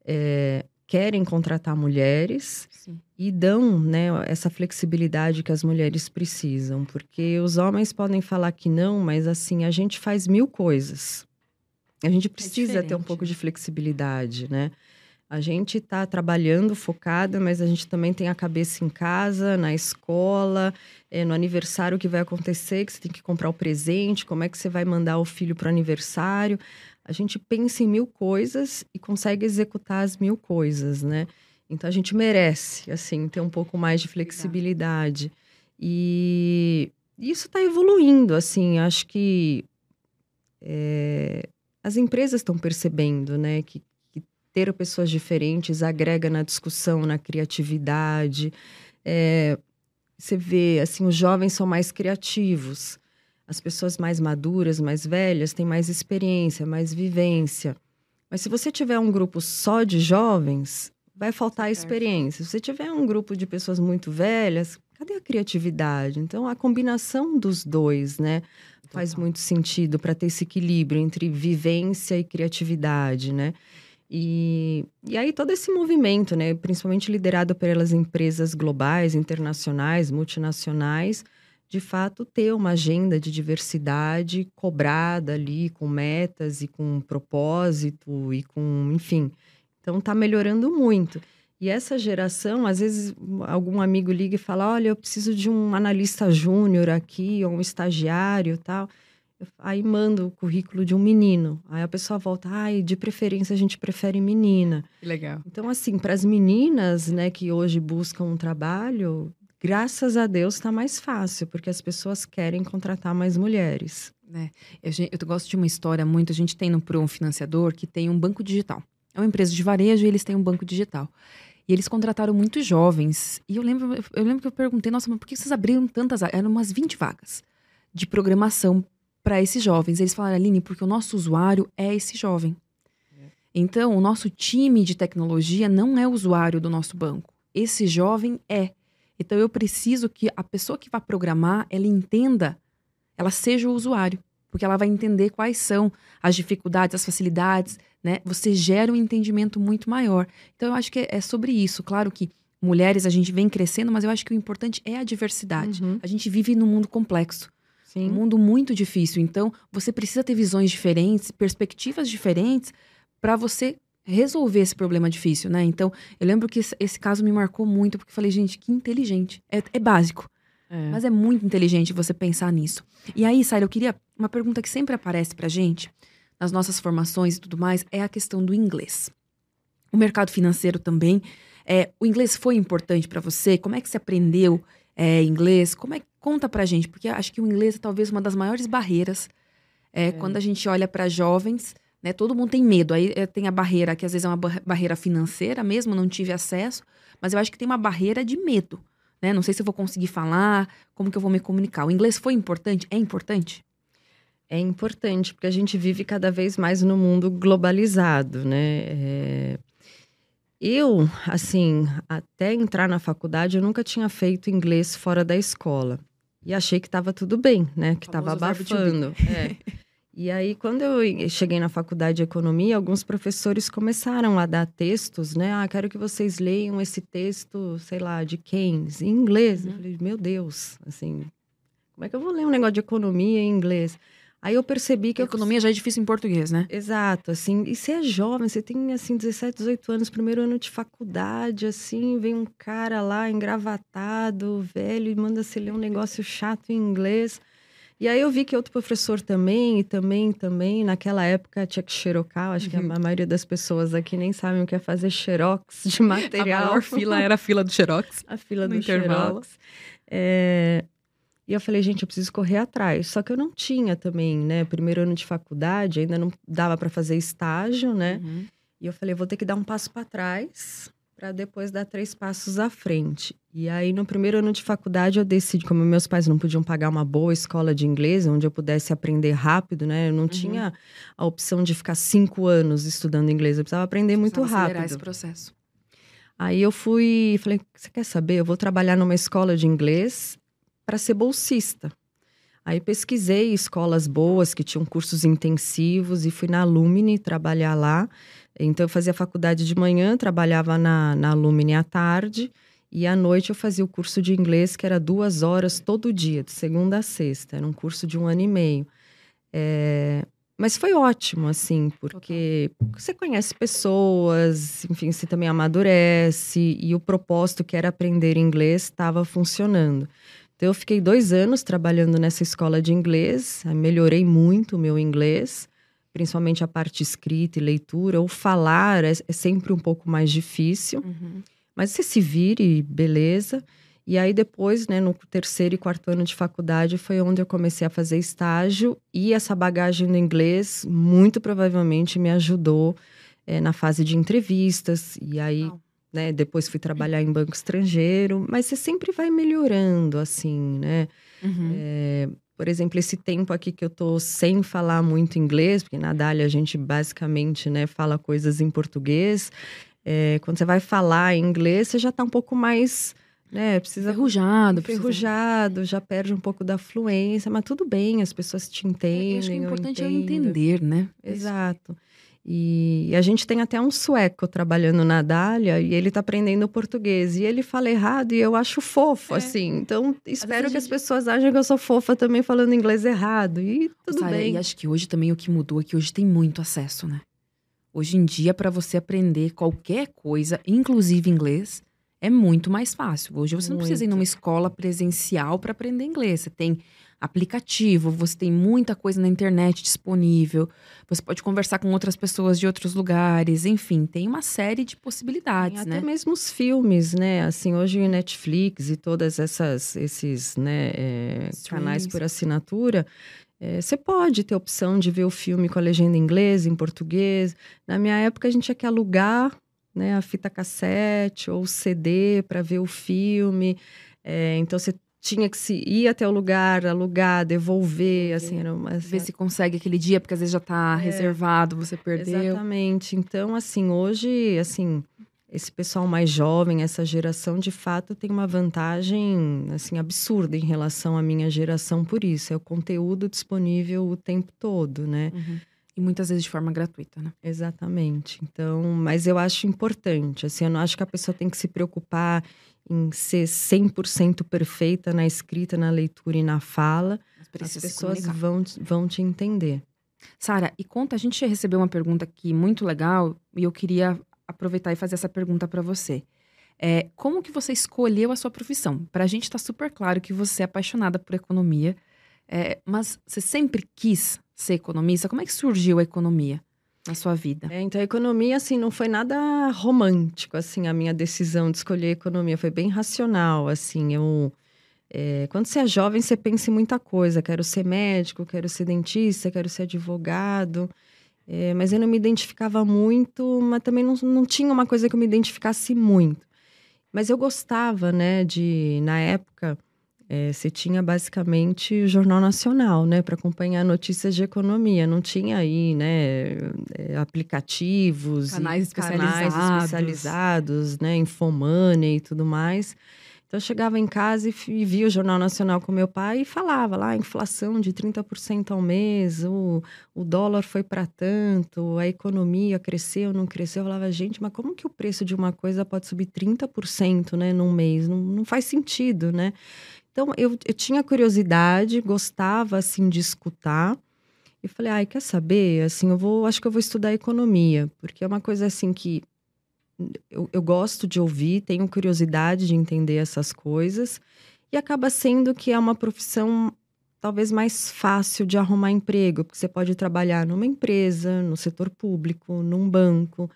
é, querem contratar mulheres Sim. e dão né, essa flexibilidade que as mulheres precisam, porque os homens podem falar que não, mas assim a gente faz mil coisas. A gente é precisa é ter um pouco de flexibilidade, né? A gente está trabalhando focada, mas a gente também tem a cabeça em casa, na escola, é, no aniversário que vai acontecer, que você tem que comprar o presente, como é que você vai mandar o filho para o aniversário. A gente pensa em mil coisas e consegue executar as mil coisas, né? Então a gente merece, assim, ter um pouco mais de flexibilidade. E isso está evoluindo, assim, acho que é, as empresas estão percebendo, né, que ter pessoas diferentes agrega na discussão, na criatividade. É, você vê, assim, os jovens são mais criativos. As pessoas mais maduras, mais velhas, têm mais experiência, mais vivência. Mas se você tiver um grupo só de jovens, vai faltar experiência. Se você tiver um grupo de pessoas muito velhas, cadê a criatividade? Então, a combinação dos dois, né? Faz muito sentido para ter esse equilíbrio entre vivência e criatividade, né? E, e aí todo esse movimento, né, principalmente liderado pelas empresas globais, internacionais, multinacionais, de fato ter uma agenda de diversidade cobrada ali com metas e com propósito e com, enfim. Então tá melhorando muito. E essa geração, às vezes algum amigo liga e fala: "Olha, eu preciso de um analista júnior aqui, ou um estagiário, tal" aí manda o currículo de um menino. Aí a pessoa volta, ai, de preferência a gente prefere menina. Legal. Então, assim, para as meninas, né, que hoje buscam um trabalho, graças a Deus está mais fácil, porque as pessoas querem contratar mais mulheres. É, eu, eu gosto de uma história muito, a gente tem no Pro um financiador que tem um banco digital. É uma empresa de varejo e eles têm um banco digital. E eles contrataram muitos jovens. E eu lembro, eu lembro que eu perguntei, nossa, mas por que vocês abriram tantas Eram umas 20 vagas de programação para esses jovens. Eles falaram, Aline, porque o nosso usuário é esse jovem. É. Então, o nosso time de tecnologia não é o usuário do nosso banco. Esse jovem é. Então, eu preciso que a pessoa que vai programar, ela entenda, ela seja o usuário. Porque ela vai entender quais são as dificuldades, as facilidades, né? Você gera um entendimento muito maior. Então, eu acho que é sobre isso. Claro que mulheres a gente vem crescendo, mas eu acho que o importante é a diversidade. Uhum. A gente vive num mundo complexo. Sim. Um mundo muito difícil. Então, você precisa ter visões diferentes, perspectivas diferentes para você resolver esse problema difícil, né? Então, eu lembro que esse, caso me marcou muito, porque eu falei, gente, que inteligente. É, é básico. É. Mas é muito inteligente você pensar nisso. E aí, Sara, eu queria. Uma pergunta que sempre aparece pra gente, nas nossas formações e tudo mais, é a questão do inglês. O mercado financeiro também. É, o inglês foi importante para você? Como é que você aprendeu é, inglês? Como é conta pra gente? Porque acho que o inglês é talvez uma das maiores barreiras é, é. quando a gente olha para jovens. Né, todo mundo tem medo. Aí é, tem a barreira, que às vezes é uma barreira financeira mesmo, não tive acesso, mas eu acho que tem uma barreira de medo. Né? Não sei se eu vou conseguir falar, como que eu vou me comunicar. O inglês foi importante? É importante? É importante, porque a gente vive cada vez mais no mundo globalizado, né? É... Eu, assim, até entrar na faculdade, eu nunca tinha feito inglês fora da escola. E achei que estava tudo bem, né? Que estava abafando. É. E aí, quando eu cheguei na faculdade de economia, alguns professores começaram a dar textos, né? Ah, quero que vocês leiam esse texto, sei lá, de Keynes, em inglês. Uhum. Eu falei, meu Deus, assim, como é que eu vou ler um negócio de economia em inglês? Aí eu percebi que a economia eu... já é difícil em português, né? Exato, assim, e você é jovem, você tem assim 17, 18 anos, primeiro ano de faculdade, assim, vem um cara lá engravatado, velho, e manda você ler um negócio chato em inglês. E aí eu vi que outro professor também, e também, também, naquela época tinha que xerocar, acho que a uhum. maioria das pessoas aqui nem sabem o que é fazer xerox de material. a maior fila era a fila do xerox. A fila do intervalo. xerox. É, e eu falei, gente, eu preciso correr atrás. Só que eu não tinha também, né? Primeiro ano de faculdade, ainda não dava para fazer estágio, né? Uhum. E eu falei, vou ter que dar um passo para trás para depois dar três passos à frente. E aí, no primeiro ano de faculdade, eu decidi, como meus pais não podiam pagar uma boa escola de inglês, onde eu pudesse aprender rápido, né? Eu não uhum. tinha a opção de ficar cinco anos estudando inglês, eu precisava aprender muito rápido. esse processo. Aí eu fui, falei, você quer saber? Eu vou trabalhar numa escola de inglês para ser bolsista. Aí pesquisei escolas boas que tinham cursos intensivos e fui na Lumine trabalhar lá. Então eu fazia faculdade de manhã, trabalhava na, na Lumine à tarde. E à noite eu fazia o curso de inglês, que era duas horas todo dia, de segunda a sexta. Era um curso de um ano e meio. É... Mas foi ótimo, assim, porque você conhece pessoas, enfim, você também amadurece, e o propósito que era aprender inglês estava funcionando. Então, eu fiquei dois anos trabalhando nessa escola de inglês, melhorei muito o meu inglês, principalmente a parte escrita e leitura. O falar é, é sempre um pouco mais difícil. Uhum. Mas você se vire, beleza. E aí depois, né, no terceiro e quarto ano de faculdade, foi onde eu comecei a fazer estágio. E essa bagagem no inglês, muito provavelmente, me ajudou é, na fase de entrevistas. E aí, né, depois fui trabalhar em banco estrangeiro. Mas você sempre vai melhorando, assim, né? Uhum. É, por exemplo, esse tempo aqui que eu tô sem falar muito inglês, porque na Dália a gente basicamente, né, fala coisas em português. É, quando você vai falar em inglês, você já está um pouco mais. Né, precisa enferrujado, enferrujado, precisa... já perde um pouco da fluência, mas tudo bem, as pessoas te entendem. É, acho que o importante é entender, né? Exato. E a gente tem até um sueco trabalhando na Dália e ele está aprendendo português. E ele fala errado e eu acho fofo, é. assim. Então, espero que gente... as pessoas achem que eu sou fofa também falando inglês errado. E tudo Sarah, bem. E acho que hoje também o que mudou é que hoje tem muito acesso, né? Hoje em dia, para você aprender qualquer coisa, inclusive inglês, é muito mais fácil. Hoje você muito. não precisa ir numa escola presencial para aprender inglês. Você tem aplicativo, você tem muita coisa na internet disponível, você pode conversar com outras pessoas de outros lugares, enfim, tem uma série de possibilidades, tem né? Até mesmo os filmes, né? Assim, hoje o Netflix e todas essas esses, né, é, canais por assinatura, é, você pode ter a opção de ver o filme com a legenda em inglês, em português. Na minha época, a gente tinha que alugar né, a fita cassete ou CD para ver o filme. É, então, você tinha que se ir até o lugar, alugar, devolver, assim, era uma, ver se consegue aquele dia, porque às vezes já está é, reservado, você perdeu. Exatamente. Então, assim, hoje, assim, esse pessoal mais jovem, essa geração, de fato, tem uma vantagem assim absurda em relação à minha geração por isso. É o conteúdo disponível o tempo todo, né? Uhum. E muitas vezes de forma gratuita, né? Exatamente. Então, mas eu acho importante, assim, eu não acho que a pessoa tem que se preocupar em ser 100% perfeita na escrita, na leitura e na fala. As pessoas vão, vão te entender. Sara, e conta, a gente recebeu uma pergunta aqui muito legal e eu queria aproveitar e fazer essa pergunta para você. É, como que você escolheu a sua profissão? Para a gente está super claro que você é apaixonada por economia, é, mas você sempre quis ser economista? Como é que surgiu a economia na sua vida? É, então, a economia, assim, não foi nada romântico, assim, a minha decisão de escolher economia. Foi bem racional, assim, eu... É, quando você é jovem, você pensa em muita coisa. Quero ser médico, quero ser dentista, quero ser advogado. É, mas eu não me identificava muito, mas também não, não tinha uma coisa que eu me identificasse muito. Mas eu gostava, né, de, na época, é, você tinha basicamente o Jornal Nacional, né, para acompanhar notícias de economia. Não tinha aí, né, é, aplicativos, canais especializados, canais especializados né, Infomoney e tudo mais. Então, eu chegava em casa e, via o Jornal Nacional com meu pai e falava lá, inflação de 30% ao mês, o, o dólar foi para tanto, a economia cresceu, não cresceu. Eu falava, gente, mas como que o preço de uma coisa pode subir 30% né, num mês? Não, não faz sentido, né? Então, eu, eu tinha curiosidade, gostava, assim, de escutar. E falei, ai, quer saber? Assim, eu vou, acho que eu vou estudar economia, porque é uma coisa assim que eu, eu gosto de ouvir, tenho curiosidade de entender essas coisas, e acaba sendo que é uma profissão talvez mais fácil de arrumar emprego, porque você pode trabalhar numa empresa, no setor público, num banco.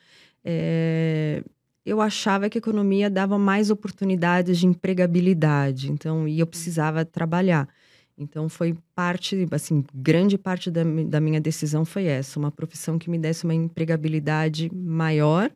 É... Eu achava que a economia dava mais oportunidades de empregabilidade, então, e eu precisava trabalhar. Então, foi parte, assim, grande parte da, da minha decisão foi essa: uma profissão que me desse uma empregabilidade maior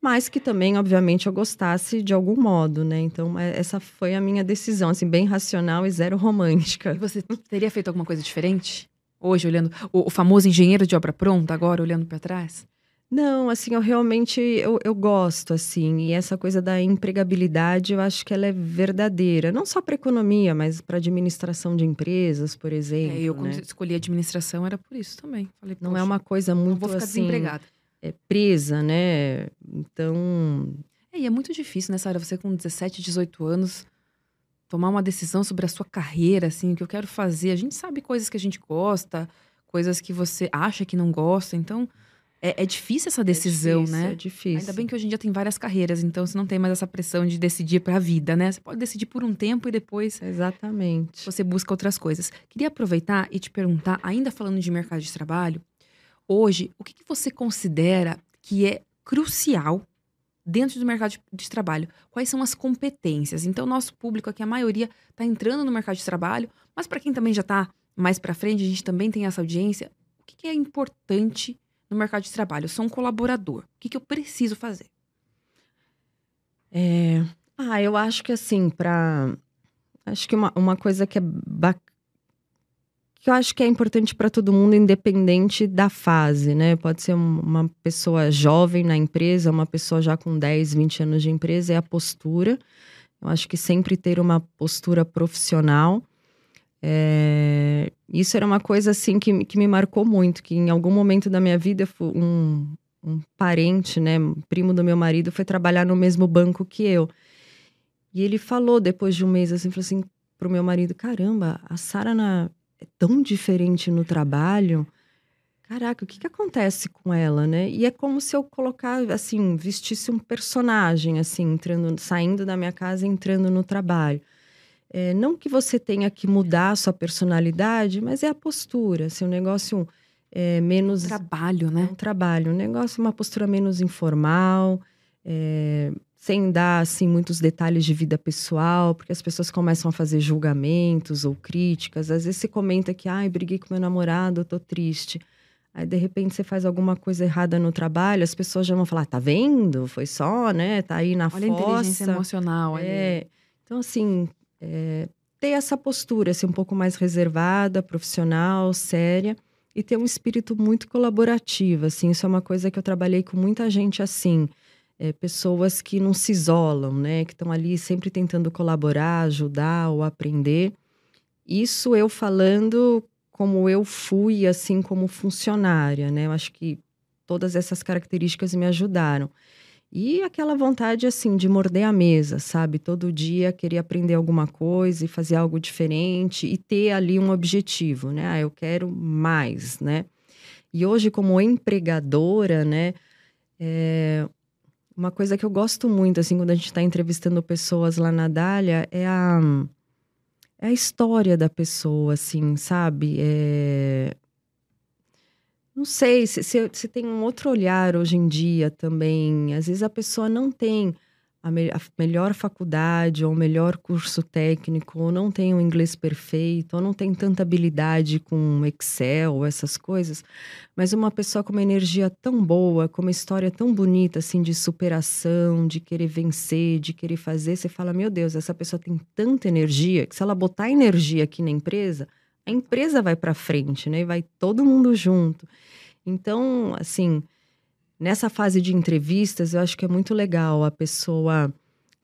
mas que também, obviamente, eu gostasse de algum modo, né? Então, é, essa foi a minha decisão, assim, bem racional e zero romântica. E você teria feito alguma coisa diferente? Hoje, olhando o, o famoso engenheiro de obra pronta, agora olhando para trás? Não, assim, eu realmente eu, eu gosto, assim, e essa coisa da empregabilidade, eu acho que ela é verdadeira, não só para economia, mas para administração de empresas, por exemplo. É, eu quando né? escolhi administração era por isso também. Falei, Não é uma coisa não muito vou ficar assim, desempregada. é, presa, né? Então, É, e é muito difícil nessa hora, você com 17, 18 anos, tomar uma decisão sobre a sua carreira, assim, o que eu quero fazer. A gente sabe coisas que a gente gosta, coisas que você acha que não gosta, então é, é difícil essa decisão, é difícil, né? É difícil. Ainda bem que hoje em dia tem várias carreiras, então você não tem mais essa pressão de decidir pra vida, né? Você pode decidir por um tempo e depois Exatamente. você busca outras coisas. Queria aproveitar e te perguntar, ainda falando de mercado de trabalho, hoje, o que, que você considera que é crucial dentro do mercado de, de trabalho? Quais são as competências? Então, nosso público aqui, a maioria, está entrando no mercado de trabalho, mas para quem também já está mais para frente, a gente também tem essa audiência. O que, que é importante no mercado de trabalho? Eu sou um colaborador. O que, que eu preciso fazer? É, Ah, eu acho que assim, para Acho que uma, uma coisa que é ba- que eu acho que é importante para todo mundo, independente da fase, né? Pode ser um- uma pessoa jovem na empresa, uma pessoa já com 10, 20 anos de empresa, é a postura. Eu acho que sempre ter uma postura profissional. É, Isso era uma coisa assim que, que me marcou muito, que em algum momento da minha vida um, um parente, né, primo do meu marido, foi trabalhar no mesmo banco que eu. E ele falou depois de um mês assim, falou assim pro meu marido: "Caramba, a Sara é tão diferente no trabalho. Caraca, o que que acontece com ela, né?" E é como se eu colocar assim, vestisse um personagem assim, entrando, saindo da minha casa, entrando no trabalho. É, não que você tenha que mudar a sua personalidade, mas é a postura, assim, um negócio é, menos Trabalho, é né? um trabalho, um negócio, uma postura menos informal, é, sem dar assim muitos detalhes de vida pessoal, porque as pessoas começam a fazer julgamentos ou críticas. Às vezes você comenta que, ai, briguei com meu namorado, eu tô triste. Aí de repente você faz alguma coisa errada no trabalho, as pessoas já vão falar, tá vendo? Foi só, né? Tá aí na Olha a inteligência fossa. emocional. olha aí. É, então, assim, é, ter essa postura, assim, um pouco mais reservada, profissional, séria, e ter um espírito muito colaborativo, assim, isso é uma coisa que eu trabalhei com muita gente assim, é, pessoas que não se isolam, né, que estão ali sempre tentando colaborar, ajudar ou aprender. Isso eu falando como eu fui, assim, como funcionária, né, eu acho que todas essas características me ajudaram. E aquela vontade, assim, de morder a mesa, sabe? Todo dia querer aprender alguma coisa e fazer algo diferente e ter ali um objetivo, né? Ah, eu quero mais, né? E hoje, como empregadora, né? É... Uma coisa que eu gosto muito, assim, quando a gente está entrevistando pessoas lá na Dália, é a, é a história da pessoa, assim, sabe? É... Não sei se, se, se tem um outro olhar hoje em dia também. Às vezes a pessoa não tem a, me- a melhor faculdade ou o melhor curso técnico, ou não tem o inglês perfeito, ou não tem tanta habilidade com Excel, essas coisas. Mas uma pessoa com uma energia tão boa, com uma história tão bonita, assim, de superação, de querer vencer, de querer fazer, você fala: meu Deus, essa pessoa tem tanta energia que se ela botar energia aqui na empresa, a empresa vai para frente, né? E vai todo mundo junto. Então, assim, nessa fase de entrevistas, eu acho que é muito legal a pessoa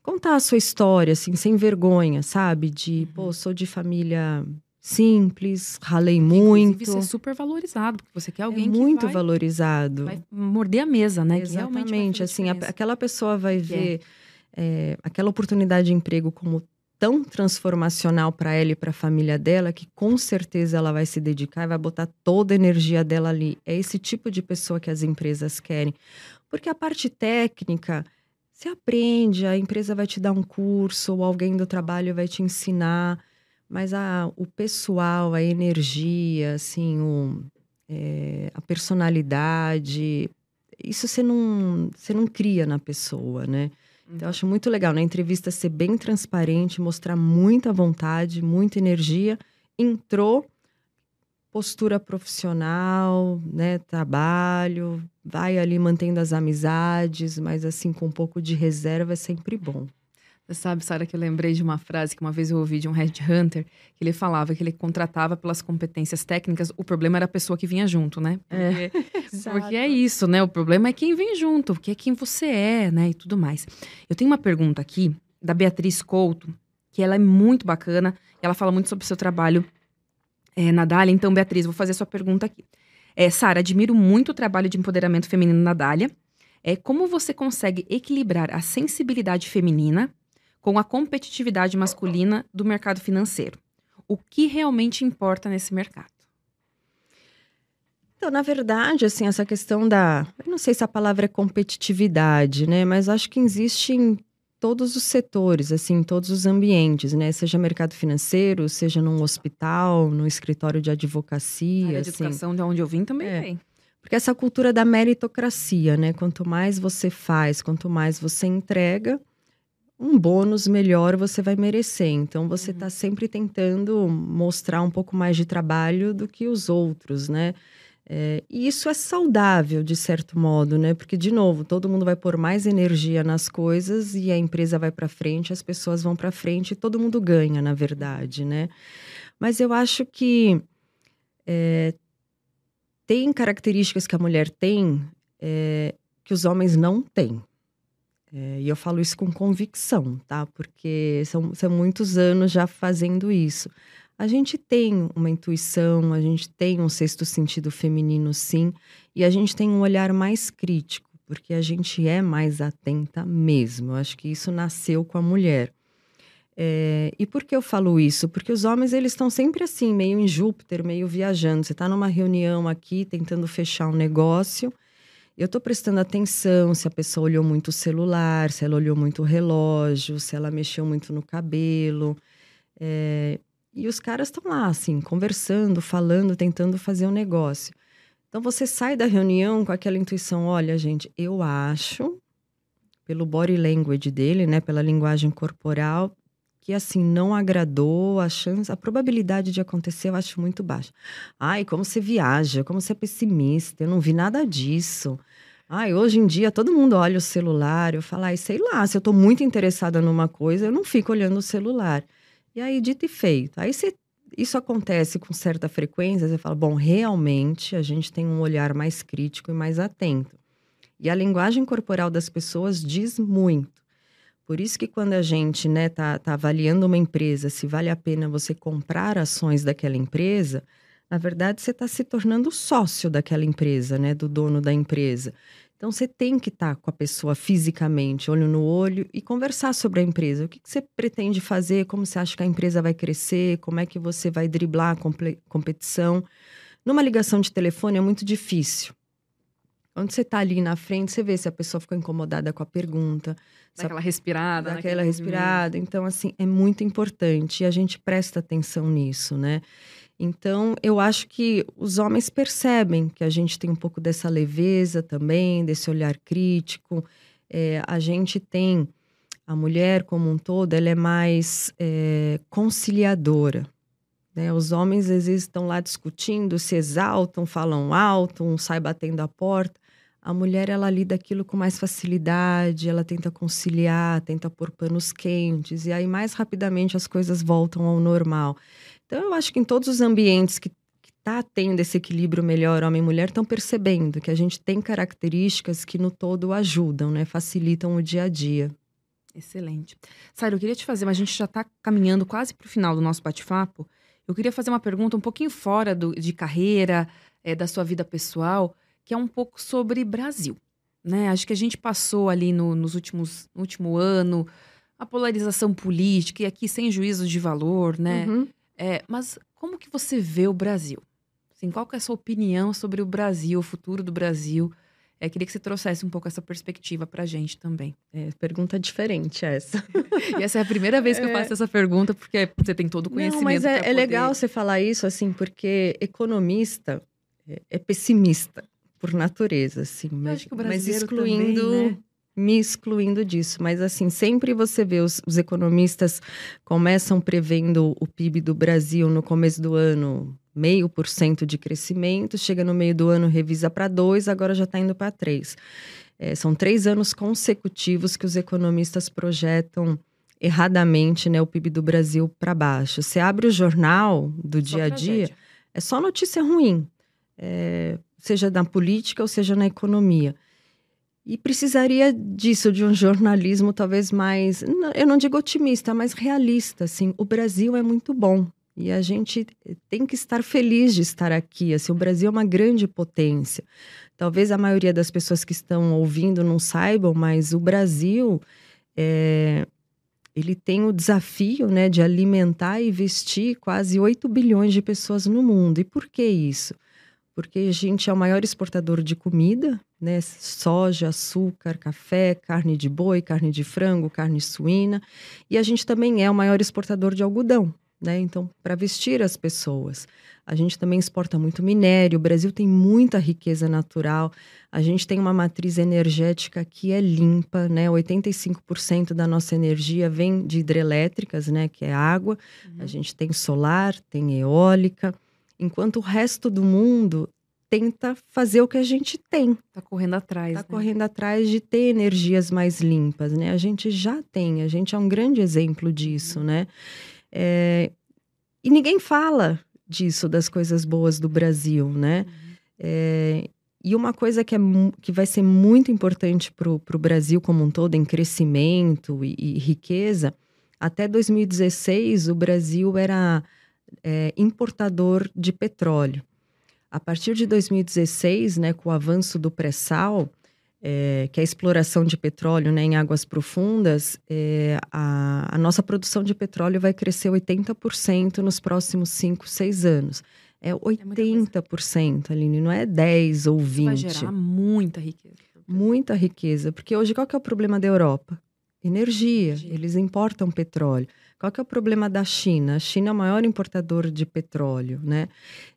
contar a sua história, assim, sem vergonha, sabe? De, pô, sou de família simples, ralei muito. Inclusive, ser super valorizado, porque você quer É alguém muito que vai, valorizado. vai morder a mesa, né? Exatamente, assim, a- aquela pessoa vai é. ver é, aquela oportunidade de emprego como tão transformacional para ela e para a família dela que com certeza ela vai se dedicar e vai botar toda a energia dela ali. É esse tipo de pessoa que as empresas querem. Porque a parte técnica, você aprende, a empresa vai te dar um curso, ou alguém do trabalho vai te ensinar, mas a, o pessoal, a energia, assim, o, é, a personalidade, isso você não, você não cria na pessoa, né? Então, eu acho muito legal na entrevista ser bem transparente, mostrar muita vontade, muita energia. Entrou, postura profissional, né? Trabalho, vai ali mantendo as amizades, mas assim, com um pouco de reserva é sempre bom. Você sabe, Sara, que eu lembrei de uma frase que uma vez eu ouvi de um headhunter, que ele falava que ele contratava pelas competências técnicas, o problema era a pessoa que vinha junto, né? É, porque é, porque é isso, né? O problema é quem vem junto, porque é quem você é, né? E tudo mais. Eu tenho uma pergunta aqui da Beatriz Couto, que ela é muito bacana, ela fala muito sobre o seu trabalho é, na Dália. Então, Beatriz, vou fazer a sua pergunta aqui. É, Sara, admiro muito o trabalho de empoderamento feminino na Dália. É, como você consegue equilibrar a sensibilidade feminina com a competitividade masculina do mercado financeiro. O que realmente importa nesse mercado? Então, na verdade, assim, essa questão da. Eu não sei se a palavra é competitividade, né? Mas acho que existe em todos os setores, assim, em todos os ambientes, né? Seja mercado financeiro, seja num hospital, no escritório de advocacia. A assim. educação de onde eu vim também é. tem. Porque essa cultura da meritocracia, né? Quanto mais você faz, quanto mais você entrega, um bônus melhor você vai merecer. Então você está uhum. sempre tentando mostrar um pouco mais de trabalho do que os outros, né? É, e isso é saudável, de certo modo, né? Porque, de novo, todo mundo vai pôr mais energia nas coisas e a empresa vai para frente, as pessoas vão para frente e todo mundo ganha, na verdade, né? Mas eu acho que é, tem características que a mulher tem é, que os homens não têm. É, e eu falo isso com convicção, tá? Porque são, são muitos anos já fazendo isso. A gente tem uma intuição, a gente tem um sexto sentido feminino, sim, e a gente tem um olhar mais crítico, porque a gente é mais atenta mesmo. Eu acho que isso nasceu com a mulher. É, e por que eu falo isso? Porque os homens eles estão sempre assim, meio em Júpiter, meio viajando. Você está numa reunião aqui, tentando fechar um negócio eu estou prestando atenção se a pessoa olhou muito o celular, se ela olhou muito o relógio, se ela mexeu muito no cabelo. É, e os caras estão lá, assim, conversando, falando, tentando fazer um negócio. Então você sai da reunião com aquela intuição: olha, gente, eu acho, pelo body language dele, né, pela linguagem corporal, que assim não agradou, a chance, a probabilidade de acontecer eu acho muito baixa. Ai, como você viaja, como você é pessimista, eu não vi nada disso. Ai, hoje em dia todo mundo olha o celular, eu falo, ai, sei lá, se eu tô muito interessada numa coisa, eu não fico olhando o celular. E aí, dito e feito. Aí isso acontece com certa frequência, você fala, bom, realmente a gente tem um olhar mais crítico e mais atento. E a linguagem corporal das pessoas diz muito. Por isso que quando a gente né, tá, tá avaliando uma empresa, se vale a pena você comprar ações daquela empresa, na verdade você está se tornando sócio daquela empresa, né, do dono da empresa. Então você tem que estar tá com a pessoa fisicamente, olho no olho, e conversar sobre a empresa. O que, que, você pretende fazer? Como você acha que a empresa vai crescer? Como é que você vai driblar a competição? Numa ligação de telefone é muito difícil. Quando você está ali na frente, você vê se a pessoa ficou incomodada com a pergunta. Daquela respirada. Daquela respirada. Então, assim, é muito importante e a gente presta atenção nisso, né? Então, eu acho que os homens percebem que a gente tem um pouco dessa leveza também, desse olhar crítico. É, a gente tem, a mulher como um todo, ela é mais é, conciliadora. Né? Os homens às vezes estão lá discutindo, se exaltam, falam alto, um sai batendo a porta. A mulher, ela lida aquilo com mais facilidade, ela tenta conciliar, tenta pôr panos quentes, e aí mais rapidamente as coisas voltam ao normal. Então, eu acho que em todos os ambientes que está tendo esse equilíbrio melhor homem e mulher estão percebendo que a gente tem características que no todo ajudam, né? Facilitam o dia a dia. Excelente. Sara, eu queria te fazer, mas a gente já está caminhando quase para o final do nosso bate-papo. Eu queria fazer uma pergunta um pouquinho fora do, de carreira, é, da sua vida pessoal que é um pouco sobre Brasil. Né? Acho que a gente passou ali no, nos últimos no último ano a polarização política e aqui sem juízo de valor, né? Uhum. É, mas como que você vê o Brasil? Assim, qual que é a sua opinião sobre o Brasil, o futuro do Brasil? É, queria que você trouxesse um pouco essa perspectiva para a gente também. É, pergunta diferente essa. e essa é a primeira vez que é... eu faço essa pergunta, porque você tem todo o conhecimento. Não, mas é, é poder... é legal você falar isso, assim, porque economista é, é pessimista por natureza, assim. Mas, mas excluindo. Também, né? Me excluindo disso, mas assim, sempre você vê os, os economistas começam prevendo o PIB do Brasil no começo do ano meio por cento de crescimento, chega no meio do ano, revisa para dois, agora já está indo para três. É, são três anos consecutivos que os economistas projetam erradamente né, o PIB do Brasil para baixo. Você abre o jornal do Só dia a dia, é só notícia ruim, é, seja na política ou seja na economia. E precisaria disso, de um jornalismo talvez mais, eu não digo otimista, mas realista. Assim, o Brasil é muito bom e a gente tem que estar feliz de estar aqui. Assim, o Brasil é uma grande potência. Talvez a maioria das pessoas que estão ouvindo não saibam, mas o Brasil é, ele tem o desafio né, de alimentar e vestir quase 8 bilhões de pessoas no mundo. E por que isso? Porque a gente é o maior exportador de comida, né? Soja, açúcar, café, carne de boi, carne de frango, carne suína. E a gente também é o maior exportador de algodão, né? Então, para vestir as pessoas. A gente também exporta muito minério. O Brasil tem muita riqueza natural. A gente tem uma matriz energética que é limpa, né? 85% da nossa energia vem de hidrelétricas, né? Que é água. A gente tem solar, tem eólica, enquanto o resto do mundo tenta fazer o que a gente tem, Tá correndo atrás. está né? correndo atrás de ter energias mais limpas, né? A gente já tem, a gente é um grande exemplo disso, né? É, e ninguém fala disso, das coisas boas do Brasil, né? É, e uma coisa que, é, que vai ser muito importante para o Brasil como um todo, em crescimento e, e riqueza, até 2016 o Brasil era é, importador de petróleo. A partir de 2016, né, com o avanço do pré-sal, é, que é a exploração de petróleo né, em águas profundas, é, a, a nossa produção de petróleo vai crescer 80% nos próximos 5, 6 anos. É muita coisa. 80%, Aline, não é 10 ou Isso 20. vai gerar muita riqueza. Muita riqueza, porque hoje qual que é o problema da Europa? Energia. Energia. Eles importam petróleo. Qual que é o problema da China? A China é o maior importador de petróleo, né?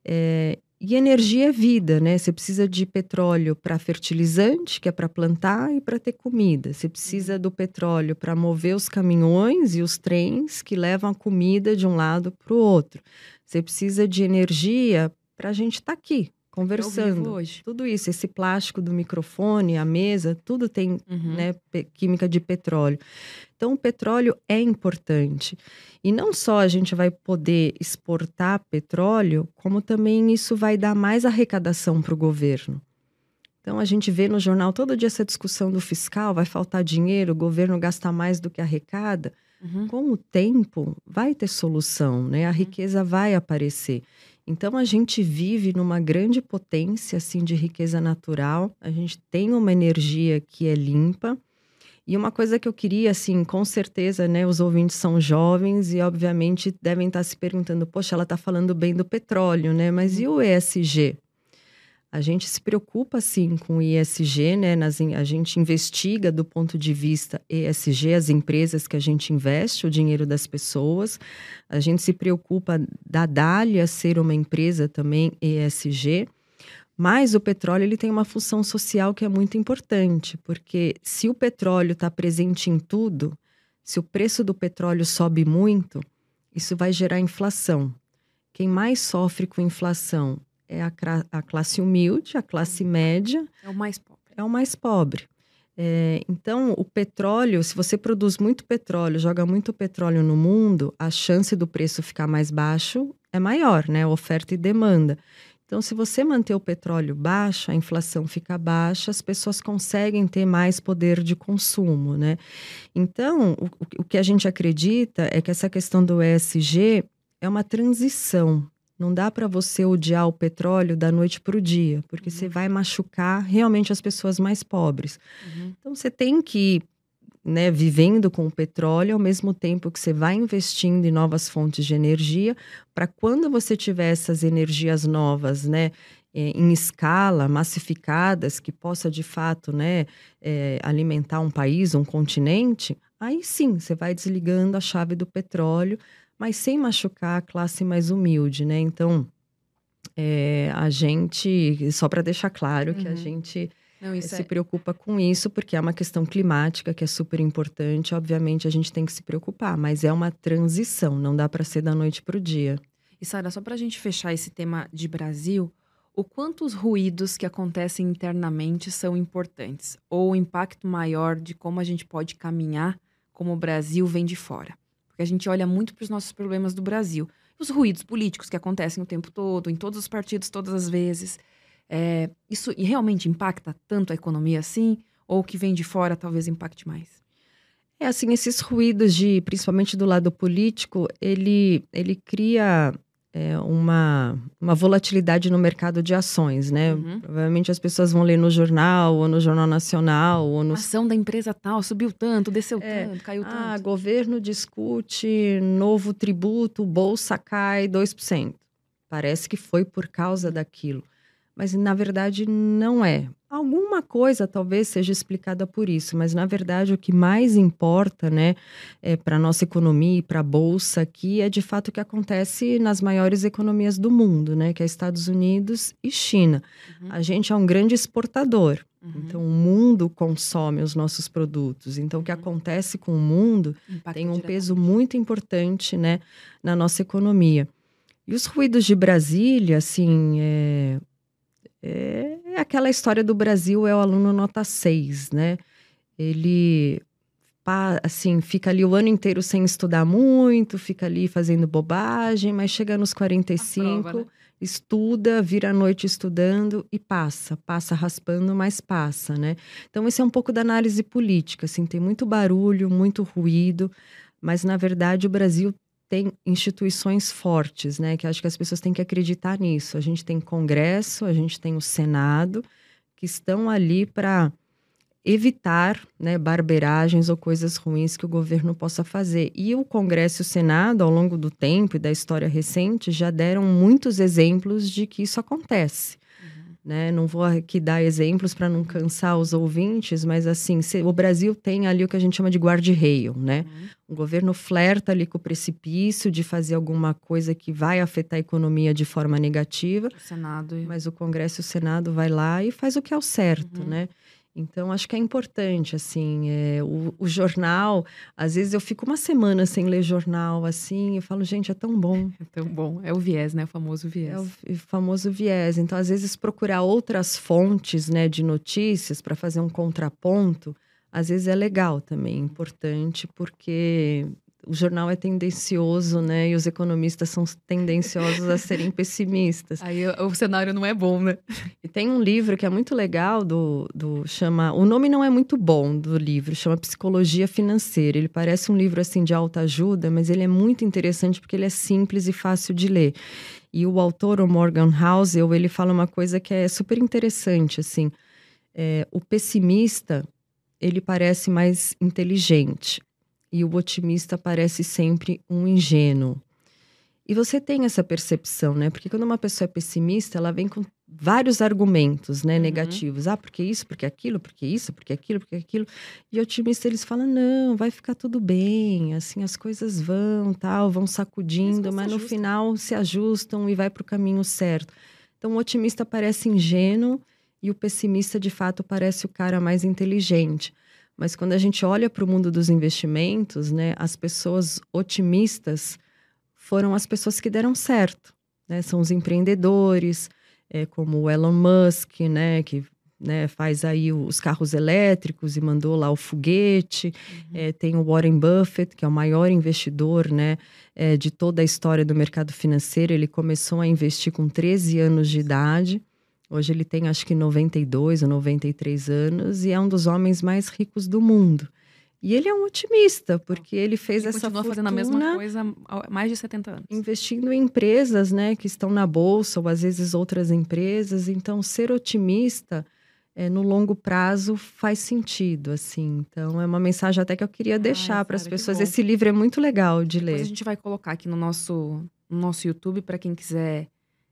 É, e energia é vida, né? Você precisa de petróleo para fertilizante, que é para plantar e para ter comida. Você precisa do petróleo para mover os caminhões e os trens que levam a comida de um lado para o outro. Você precisa de energia para a gente estar aqui Ao vivo conversando. hoje. Tudo isso, esse plástico do microfone, a mesa, tudo tem Uhum. né, química de petróleo. Então, o petróleo é importante. E não só a gente vai poder exportar petróleo, como também isso vai dar mais arrecadação para o governo. Então, a gente vê no jornal todo dia essa discussão do fiscal: vai faltar dinheiro, o governo gasta mais do que arrecada. Uhum. Com o tempo, vai ter solução, né? A riqueza vai aparecer. Então, a gente vive numa grande potência, assim, de riqueza natural. A gente tem uma energia que é limpa. E uma coisa que eu queria, assim, com certeza, né? Os ouvintes são jovens e, obviamente, devem estar se perguntando: poxa, ela está falando bem do petróleo, né? Mas e o ESG? A gente se preocupa, sim, com o ESG, né? Nas, a gente investiga do ponto de vista ESG as empresas que a gente investe, o dinheiro das pessoas. A gente se preocupa da Dália ser uma empresa também ESG. Mas o petróleo ele tem uma função social que é muito importante, porque se o petróleo está presente em tudo, se o preço do petróleo sobe muito, isso vai gerar inflação. Quem mais sofre com inflação é a, a classe humilde, a classe média, É o mais pobre. é o mais pobre. É, então, o petróleo, se você produz muito petróleo, joga muito petróleo no mundo, a chance do preço ficar mais baixo é maior, né? Oferta e demanda. Então, se você manter o petróleo baixo, a inflação fica baixa, as pessoas conseguem ter mais poder de consumo, né? Então, o, o que a gente acredita é que essa questão do ESG é uma transição. Não dá para você odiar o petróleo da noite para o dia, porque Uhum. você vai machucar realmente as pessoas mais pobres. Uhum. Então, você tem que ir né, vivendo com o petróleo, ao mesmo tempo que você vai investindo em novas fontes de energia, para quando você tiver essas energias novas, né, eh, em escala, massificadas, que possa de fato, né, eh, alimentar um país, um continente, aí sim, você vai desligando a chave do petróleo, mas sem machucar a classe mais humilde, né? Então, eh, a gente, só para deixar claro que a Uhum. gente Não, isso se é. preocupa com isso, porque é uma questão climática que é super importante. Obviamente, a gente tem que se preocupar, mas é uma transição, não dá para ser da noite para o dia. E Sara, só pra gente fechar esse tema de Brasil, o quanto os ruídos que acontecem internamente são importantes? Ou o impacto maior de como a gente pode caminhar como o Brasil vem de fora? Porque a gente olha muito para os nossos problemas do Brasil. Os ruídos políticos que acontecem o tempo todo, em todos os partidos, todas as vezes. É, isso realmente impacta tanto a economia assim? Ou o que vem de fora talvez impacte mais? É assim, esses ruídos de, principalmente do lado político, ele, ele cria é, uma, uma volatilidade no mercado de ações, né? Uhum. Provavelmente as pessoas vão ler no jornal, ou no Jornal Nacional, ou no... A ação da empresa tal subiu tanto, desceu é, tanto, caiu tanto. Ah, governo discute novo tributo, bolsa cai 2%. Parece que foi por causa daquilo. Mas, na verdade, não é. Alguma coisa talvez seja explicada por isso, mas na verdade o que mais importa, né, é, para a nossa economia e para a bolsa aqui é de fato o que acontece nas maiores economias do mundo, né, que é Estados Unidos e China. Uhum. A gente é um grande exportador, uhum. então o mundo consome os nossos produtos. Então o que uhum. acontece com o mundo Impacto tem um peso muito importante, né, na nossa economia. E os ruídos de Brasília, assim, é, é, aquela história do Brasil é o aluno nota 6, né? Ele assim, fica ali o ano inteiro sem estudar muito, fica ali fazendo bobagem, mas chega nos 45, prova, né? estuda, vira a noite estudando e passa, passa raspando, mas passa, né? Então esse é um pouco da análise política, assim, tem muito barulho, muito ruído, mas na verdade o Brasil tem instituições fortes, né? Que acho que as pessoas têm que acreditar nisso. A gente tem Congresso, a gente tem o Senado, que estão ali para evitar né, barberagens ou coisas ruins que o governo possa fazer. E o Congresso e o Senado, ao longo do tempo e da história recente, já deram muitos exemplos de que isso acontece. Né? Não vou aqui dar exemplos para não cansar os ouvintes, mas assim, se, o Brasil tem ali o que a gente chama de guarda-reio, né? Uhum. O governo flerta ali com o precipício de fazer alguma coisa que vai afetar a economia de forma negativa. O Senado. Mas o Congresso e o Senado vai lá e faz o que é o certo, uhum. né? Então, acho que é importante, assim, é, o, o, jornal, às vezes eu fico uma semana sem ler jornal, assim, e falo, gente, é tão bom. É tão bom. É o viés, né? O famoso viés. É o, o famoso viés. Então, às vezes, procurar outras fontes, né, de notícias para fazer um contraponto, às vezes é legal também, importante, porque o jornal é tendencioso, né? E os economistas são tendenciosos a serem pessimistas. Aí o cenário não é bom, né? E tem um livro que é muito legal do, do chama, o nome não é muito bom do livro, chama Psicologia Financeira. Ele parece um livro assim de alta ajuda, mas ele é muito interessante porque ele é simples e fácil de ler. E o autor, o Morgan Housel, ele fala uma coisa que é super interessante, assim. É, o pessimista, ele parece mais inteligente e o otimista parece sempre um ingênuo. E você tem essa percepção, né? Porque quando uma pessoa é pessimista, ela vem com vários argumentos, né, uhum. negativos. Ah, porque isso, porque aquilo, porque isso, porque aquilo, porque aquilo. E otimista eles falam: "Não, vai ficar tudo bem, assim as coisas vão, tal, vão sacudindo, mas, mas no final se ajustam e vai para o caminho certo". Então o otimista parece ingênuo e o pessimista de fato parece o cara mais inteligente. Mas quando a gente olha para o mundo dos investimentos, né, as pessoas otimistas foram as pessoas que deram certo. Né? São os empreendedores, é, como o Elon Musk, né, que né, faz aí os carros elétricos e mandou lá o foguete. Uhum. É, tem o Warren Buffett, que é o maior investidor né, é, de toda a história do mercado financeiro. Ele começou a investir com 13 anos de idade. Hoje ele tem acho que 92 ou 93 anos e é um dos homens mais ricos do mundo. E ele é um otimista, porque ele fez ele essa fortuna fazendo a mesma coisa há mais de 70 anos. Investindo em empresas, né, que estão na bolsa ou às vezes outras empresas. Então, ser otimista é, no longo prazo faz sentido, assim. Então, é uma mensagem até que eu queria deixar para as pessoas. Esse livro é muito legal de ler. Depois a gente vai colocar aqui no nosso, no nosso YouTube para quem quiser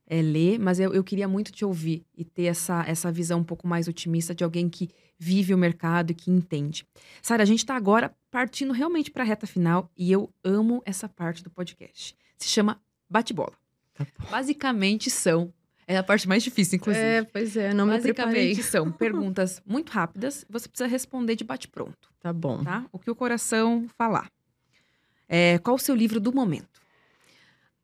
é, ler, mas eu, eu queria muito te ouvir e ter essa, essa visão um pouco mais otimista de alguém que vive o mercado e que entende. Sara, a gente está agora partindo realmente para a reta final e eu amo essa parte do podcast. Se chama Bate-Bola. Tá Basicamente são. É a parte mais difícil, inclusive. É, pois é, não me Basicamente preparei. são perguntas muito rápidas, você precisa responder de bate-pronto. Tá bom. Tá? O que o coração falar. É, qual o seu livro do momento?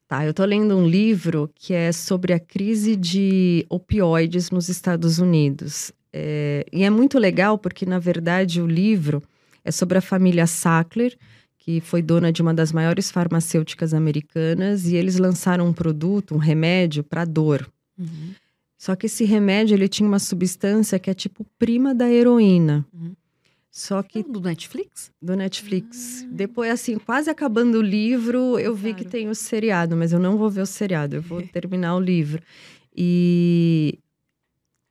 Tá, eu tô lendo um livro que é sobre a crise de opioides nos Estados Unidos. É, e é muito legal porque, na verdade, o livro É sobre a família Sackler, que foi dona de uma das maiores farmacêuticas americanas, e eles lançaram um produto, um remédio para dor. Uhum. Só que esse remédio ele tinha uma substância que é tipo prima da heroína. Uhum. Só que. Do Netflix? Do Netflix. Ah. Depois, assim, quase acabando o livro, eu vi que tem o seriado, mas eu não vou ver o seriado, eu vou terminar o livro. E.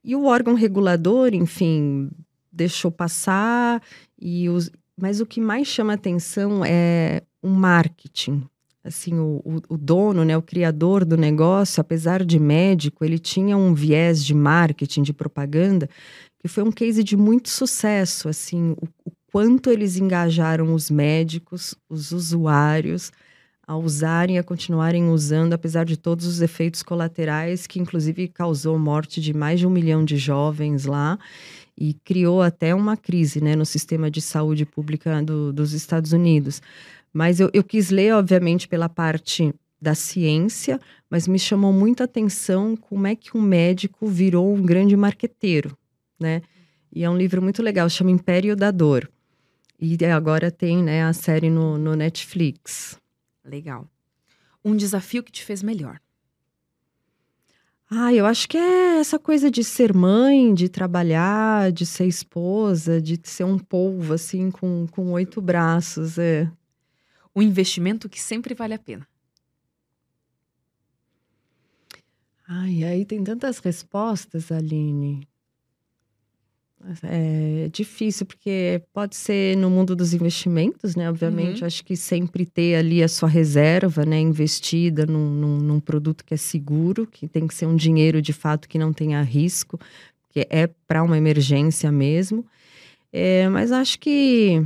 E o órgão regulador, enfim, deixou passar, e os... mas o que mais chama atenção é o marketing. Assim, o, o, dono, né, o criador do negócio, apesar de médico, ele tinha um viés de marketing, de propaganda, que foi um case de muito sucesso, assim, o, o quanto eles engajaram os médicos, os usuários, a usarem e a continuarem usando, apesar de todos os efeitos colaterais, que inclusive causou morte de mais de um milhão de jovens lá e criou até uma crise né, no sistema de saúde pública do, dos Estados Unidos. Mas eu, eu quis ler, obviamente, pela parte da ciência, mas me chamou muita atenção como é que um médico virou um grande marqueteiro né? E é um livro muito legal, chama Império da Dor. E agora tem, né, a série no, no Netflix. Legal. Um desafio que te fez melhor? Ah, eu acho que é essa coisa de ser mãe, de trabalhar, de ser esposa, de ser um polvo, assim, com, com oito braços, é. Um investimento que sempre vale a pena. Ai, aí tem tantas respostas, Aline. É difícil, porque pode ser no mundo dos investimentos, né? Obviamente, uhum. acho que sempre ter ali a sua reserva, né? Investida num, num, num, produto que é seguro, que tem que ser um dinheiro de fato que não tenha risco, que é para uma emergência mesmo. É, mas acho que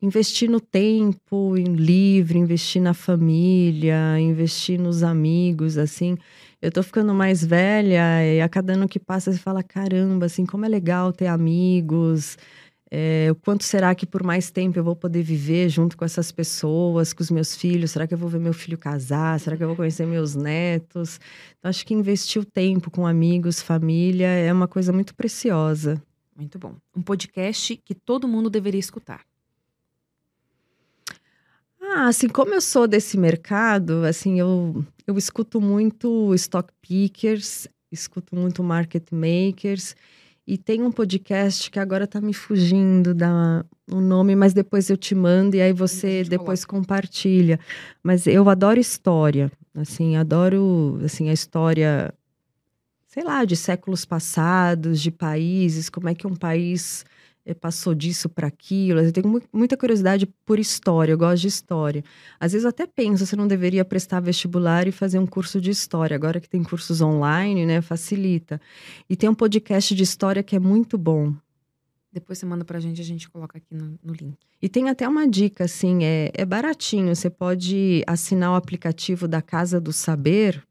investir no tempo em livre, investir na família, investir nos amigos, assim eu tô ficando mais velha e a cada ano que passa você fala, caramba, assim, como é legal ter amigos. É, o quanto será que por mais tempo eu vou poder viver junto com essas pessoas, com os meus filhos? Será que eu vou ver meu filho casar? Será que eu vou conhecer meus netos? Então, acho que investir o tempo com amigos, família, é uma coisa muito preciosa. Muito bom. Um podcast que todo mundo deveria escutar. Ah, assim, como eu sou desse mercado, assim, eu, eu escuto muito stock pickers, escuto muito market makers, e tem um podcast que agora tá me fugindo da o nome, mas depois eu te mando e aí você depois coloca. compartilha. Mas eu adoro história, assim, adoro assim a história sei lá, de séculos passados, de países, como é que um país passou disso para aquilo. Eu tenho muita curiosidade por história, eu gosto de história. Às vezes eu até penso, você não deveria prestar vestibular e fazer um curso de história. Agora que tem cursos online, né, facilita. E tem um podcast de história que é muito bom. Depois você manda pra gente, a gente coloca aqui no, no link. E tem até uma dica, assim, é, é baratinho. Você pode assinar o aplicativo da Casa do Saber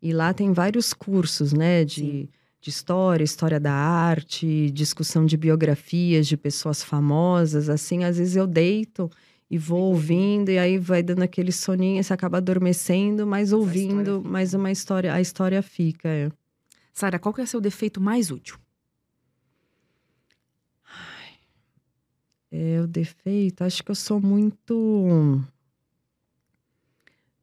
e lá tem vários cursos, né, de... Sim de história, história da arte, discussão de biografias de pessoas famosas, assim, às vezes eu deito e vou ouvindo e aí vai dando aquele soninho, você acaba adormecendo, mas ouvindo, mas uma história, a história fica. É. Sara, qual que é o seu defeito mais útil? Ai, é o defeito, acho que eu sou muito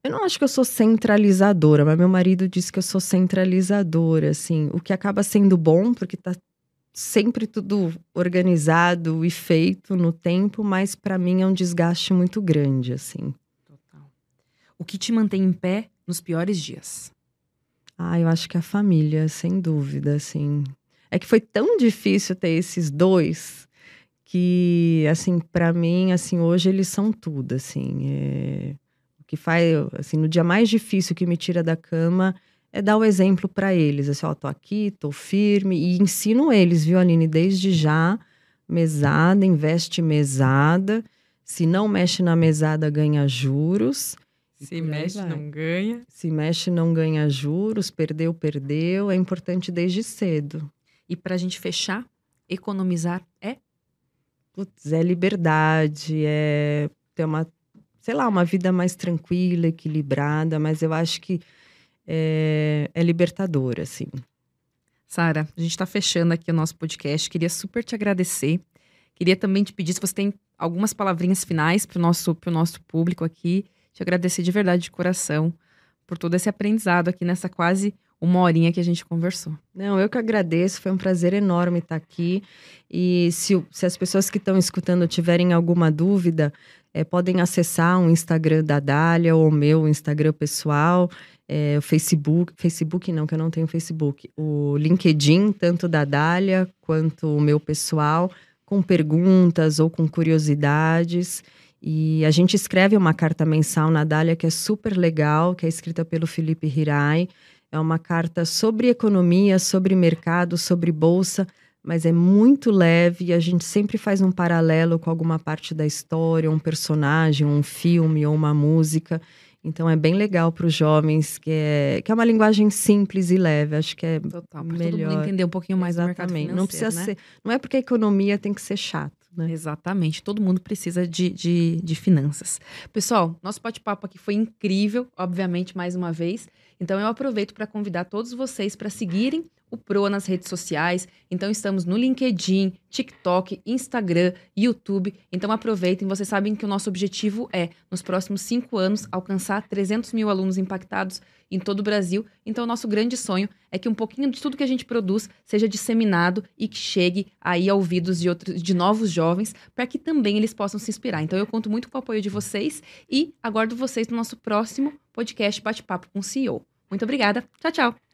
eu não acho que eu sou centralizadora, mas meu marido diz que eu sou centralizadora, assim. O que acaba sendo bom, porque tá sempre tudo organizado e feito no tempo, mas para mim é um desgaste muito grande, assim. Total. O que te mantém em pé nos piores dias? Ah, eu acho que a família, sem dúvida, assim. É que foi tão difícil ter esses dois que, assim, para mim, assim, hoje eles são tudo, assim. É que faz, assim, no dia mais difícil que me tira da cama, é dar o exemplo para eles. Assim, ó, tô aqui, tô firme e ensino eles, viu, Aline, desde já, mesada, investe mesada. Se não mexe na mesada, ganha juros. Se mexe, vai. não ganha. Se mexe, não ganha juros. Perdeu, perdeu. É importante desde cedo. E para a gente fechar, economizar é? Putz, é liberdade, é ter uma sei lá, uma vida mais tranquila, equilibrada, mas eu acho que é, é libertador, assim. Sara, a gente está fechando aqui o nosso podcast. Queria super te agradecer. Queria também te pedir se você tem algumas palavrinhas finais para o nosso, nosso público aqui. Te agradecer de verdade, de coração, por todo esse aprendizado aqui nessa quase uma horinha que a gente conversou. Não, eu que agradeço, foi um prazer enorme estar aqui. E se, se as pessoas que estão escutando tiverem alguma dúvida, é, podem acessar o Instagram da Dália ou o meu Instagram pessoal, é, o Facebook, Facebook não, que eu não tenho Facebook, o LinkedIn, tanto da Dália quanto o meu pessoal, com perguntas ou com curiosidades. E a gente escreve uma carta mensal na Dália que é super legal, que é escrita pelo Felipe Hirai. É uma carta sobre economia, sobre mercado, sobre bolsa, mas é muito leve e a gente sempre faz um paralelo com alguma parte da história, um personagem, um filme ou uma música. Então é bem legal para os jovens, que é, que é uma linguagem simples e leve. Acho que é Total, melhor. Todo mundo entender um pouquinho mais Exatamente. do Não precisa né? ser, não é porque a economia tem que ser chato. Né? Exatamente, todo mundo precisa de, de, de finanças. Pessoal, nosso bate-papo aqui foi incrível, obviamente, mais uma vez. Então eu aproveito para convidar todos vocês para seguirem o Pro nas redes sociais. Então estamos no LinkedIn, TikTok, Instagram, YouTube. Então aproveitem. Vocês sabem que o nosso objetivo é, nos próximos cinco anos, alcançar 300 mil alunos impactados em todo o Brasil. Então nosso grande sonho é que um pouquinho de tudo que a gente produz seja disseminado e que chegue aí a ouvidos de, outros, de novos jovens, para que também eles possam se inspirar. Então eu conto muito com o apoio de vocês e aguardo vocês no nosso próximo podcast Bate-Papo com o CEO. Muito obrigada. Tchau, tchau.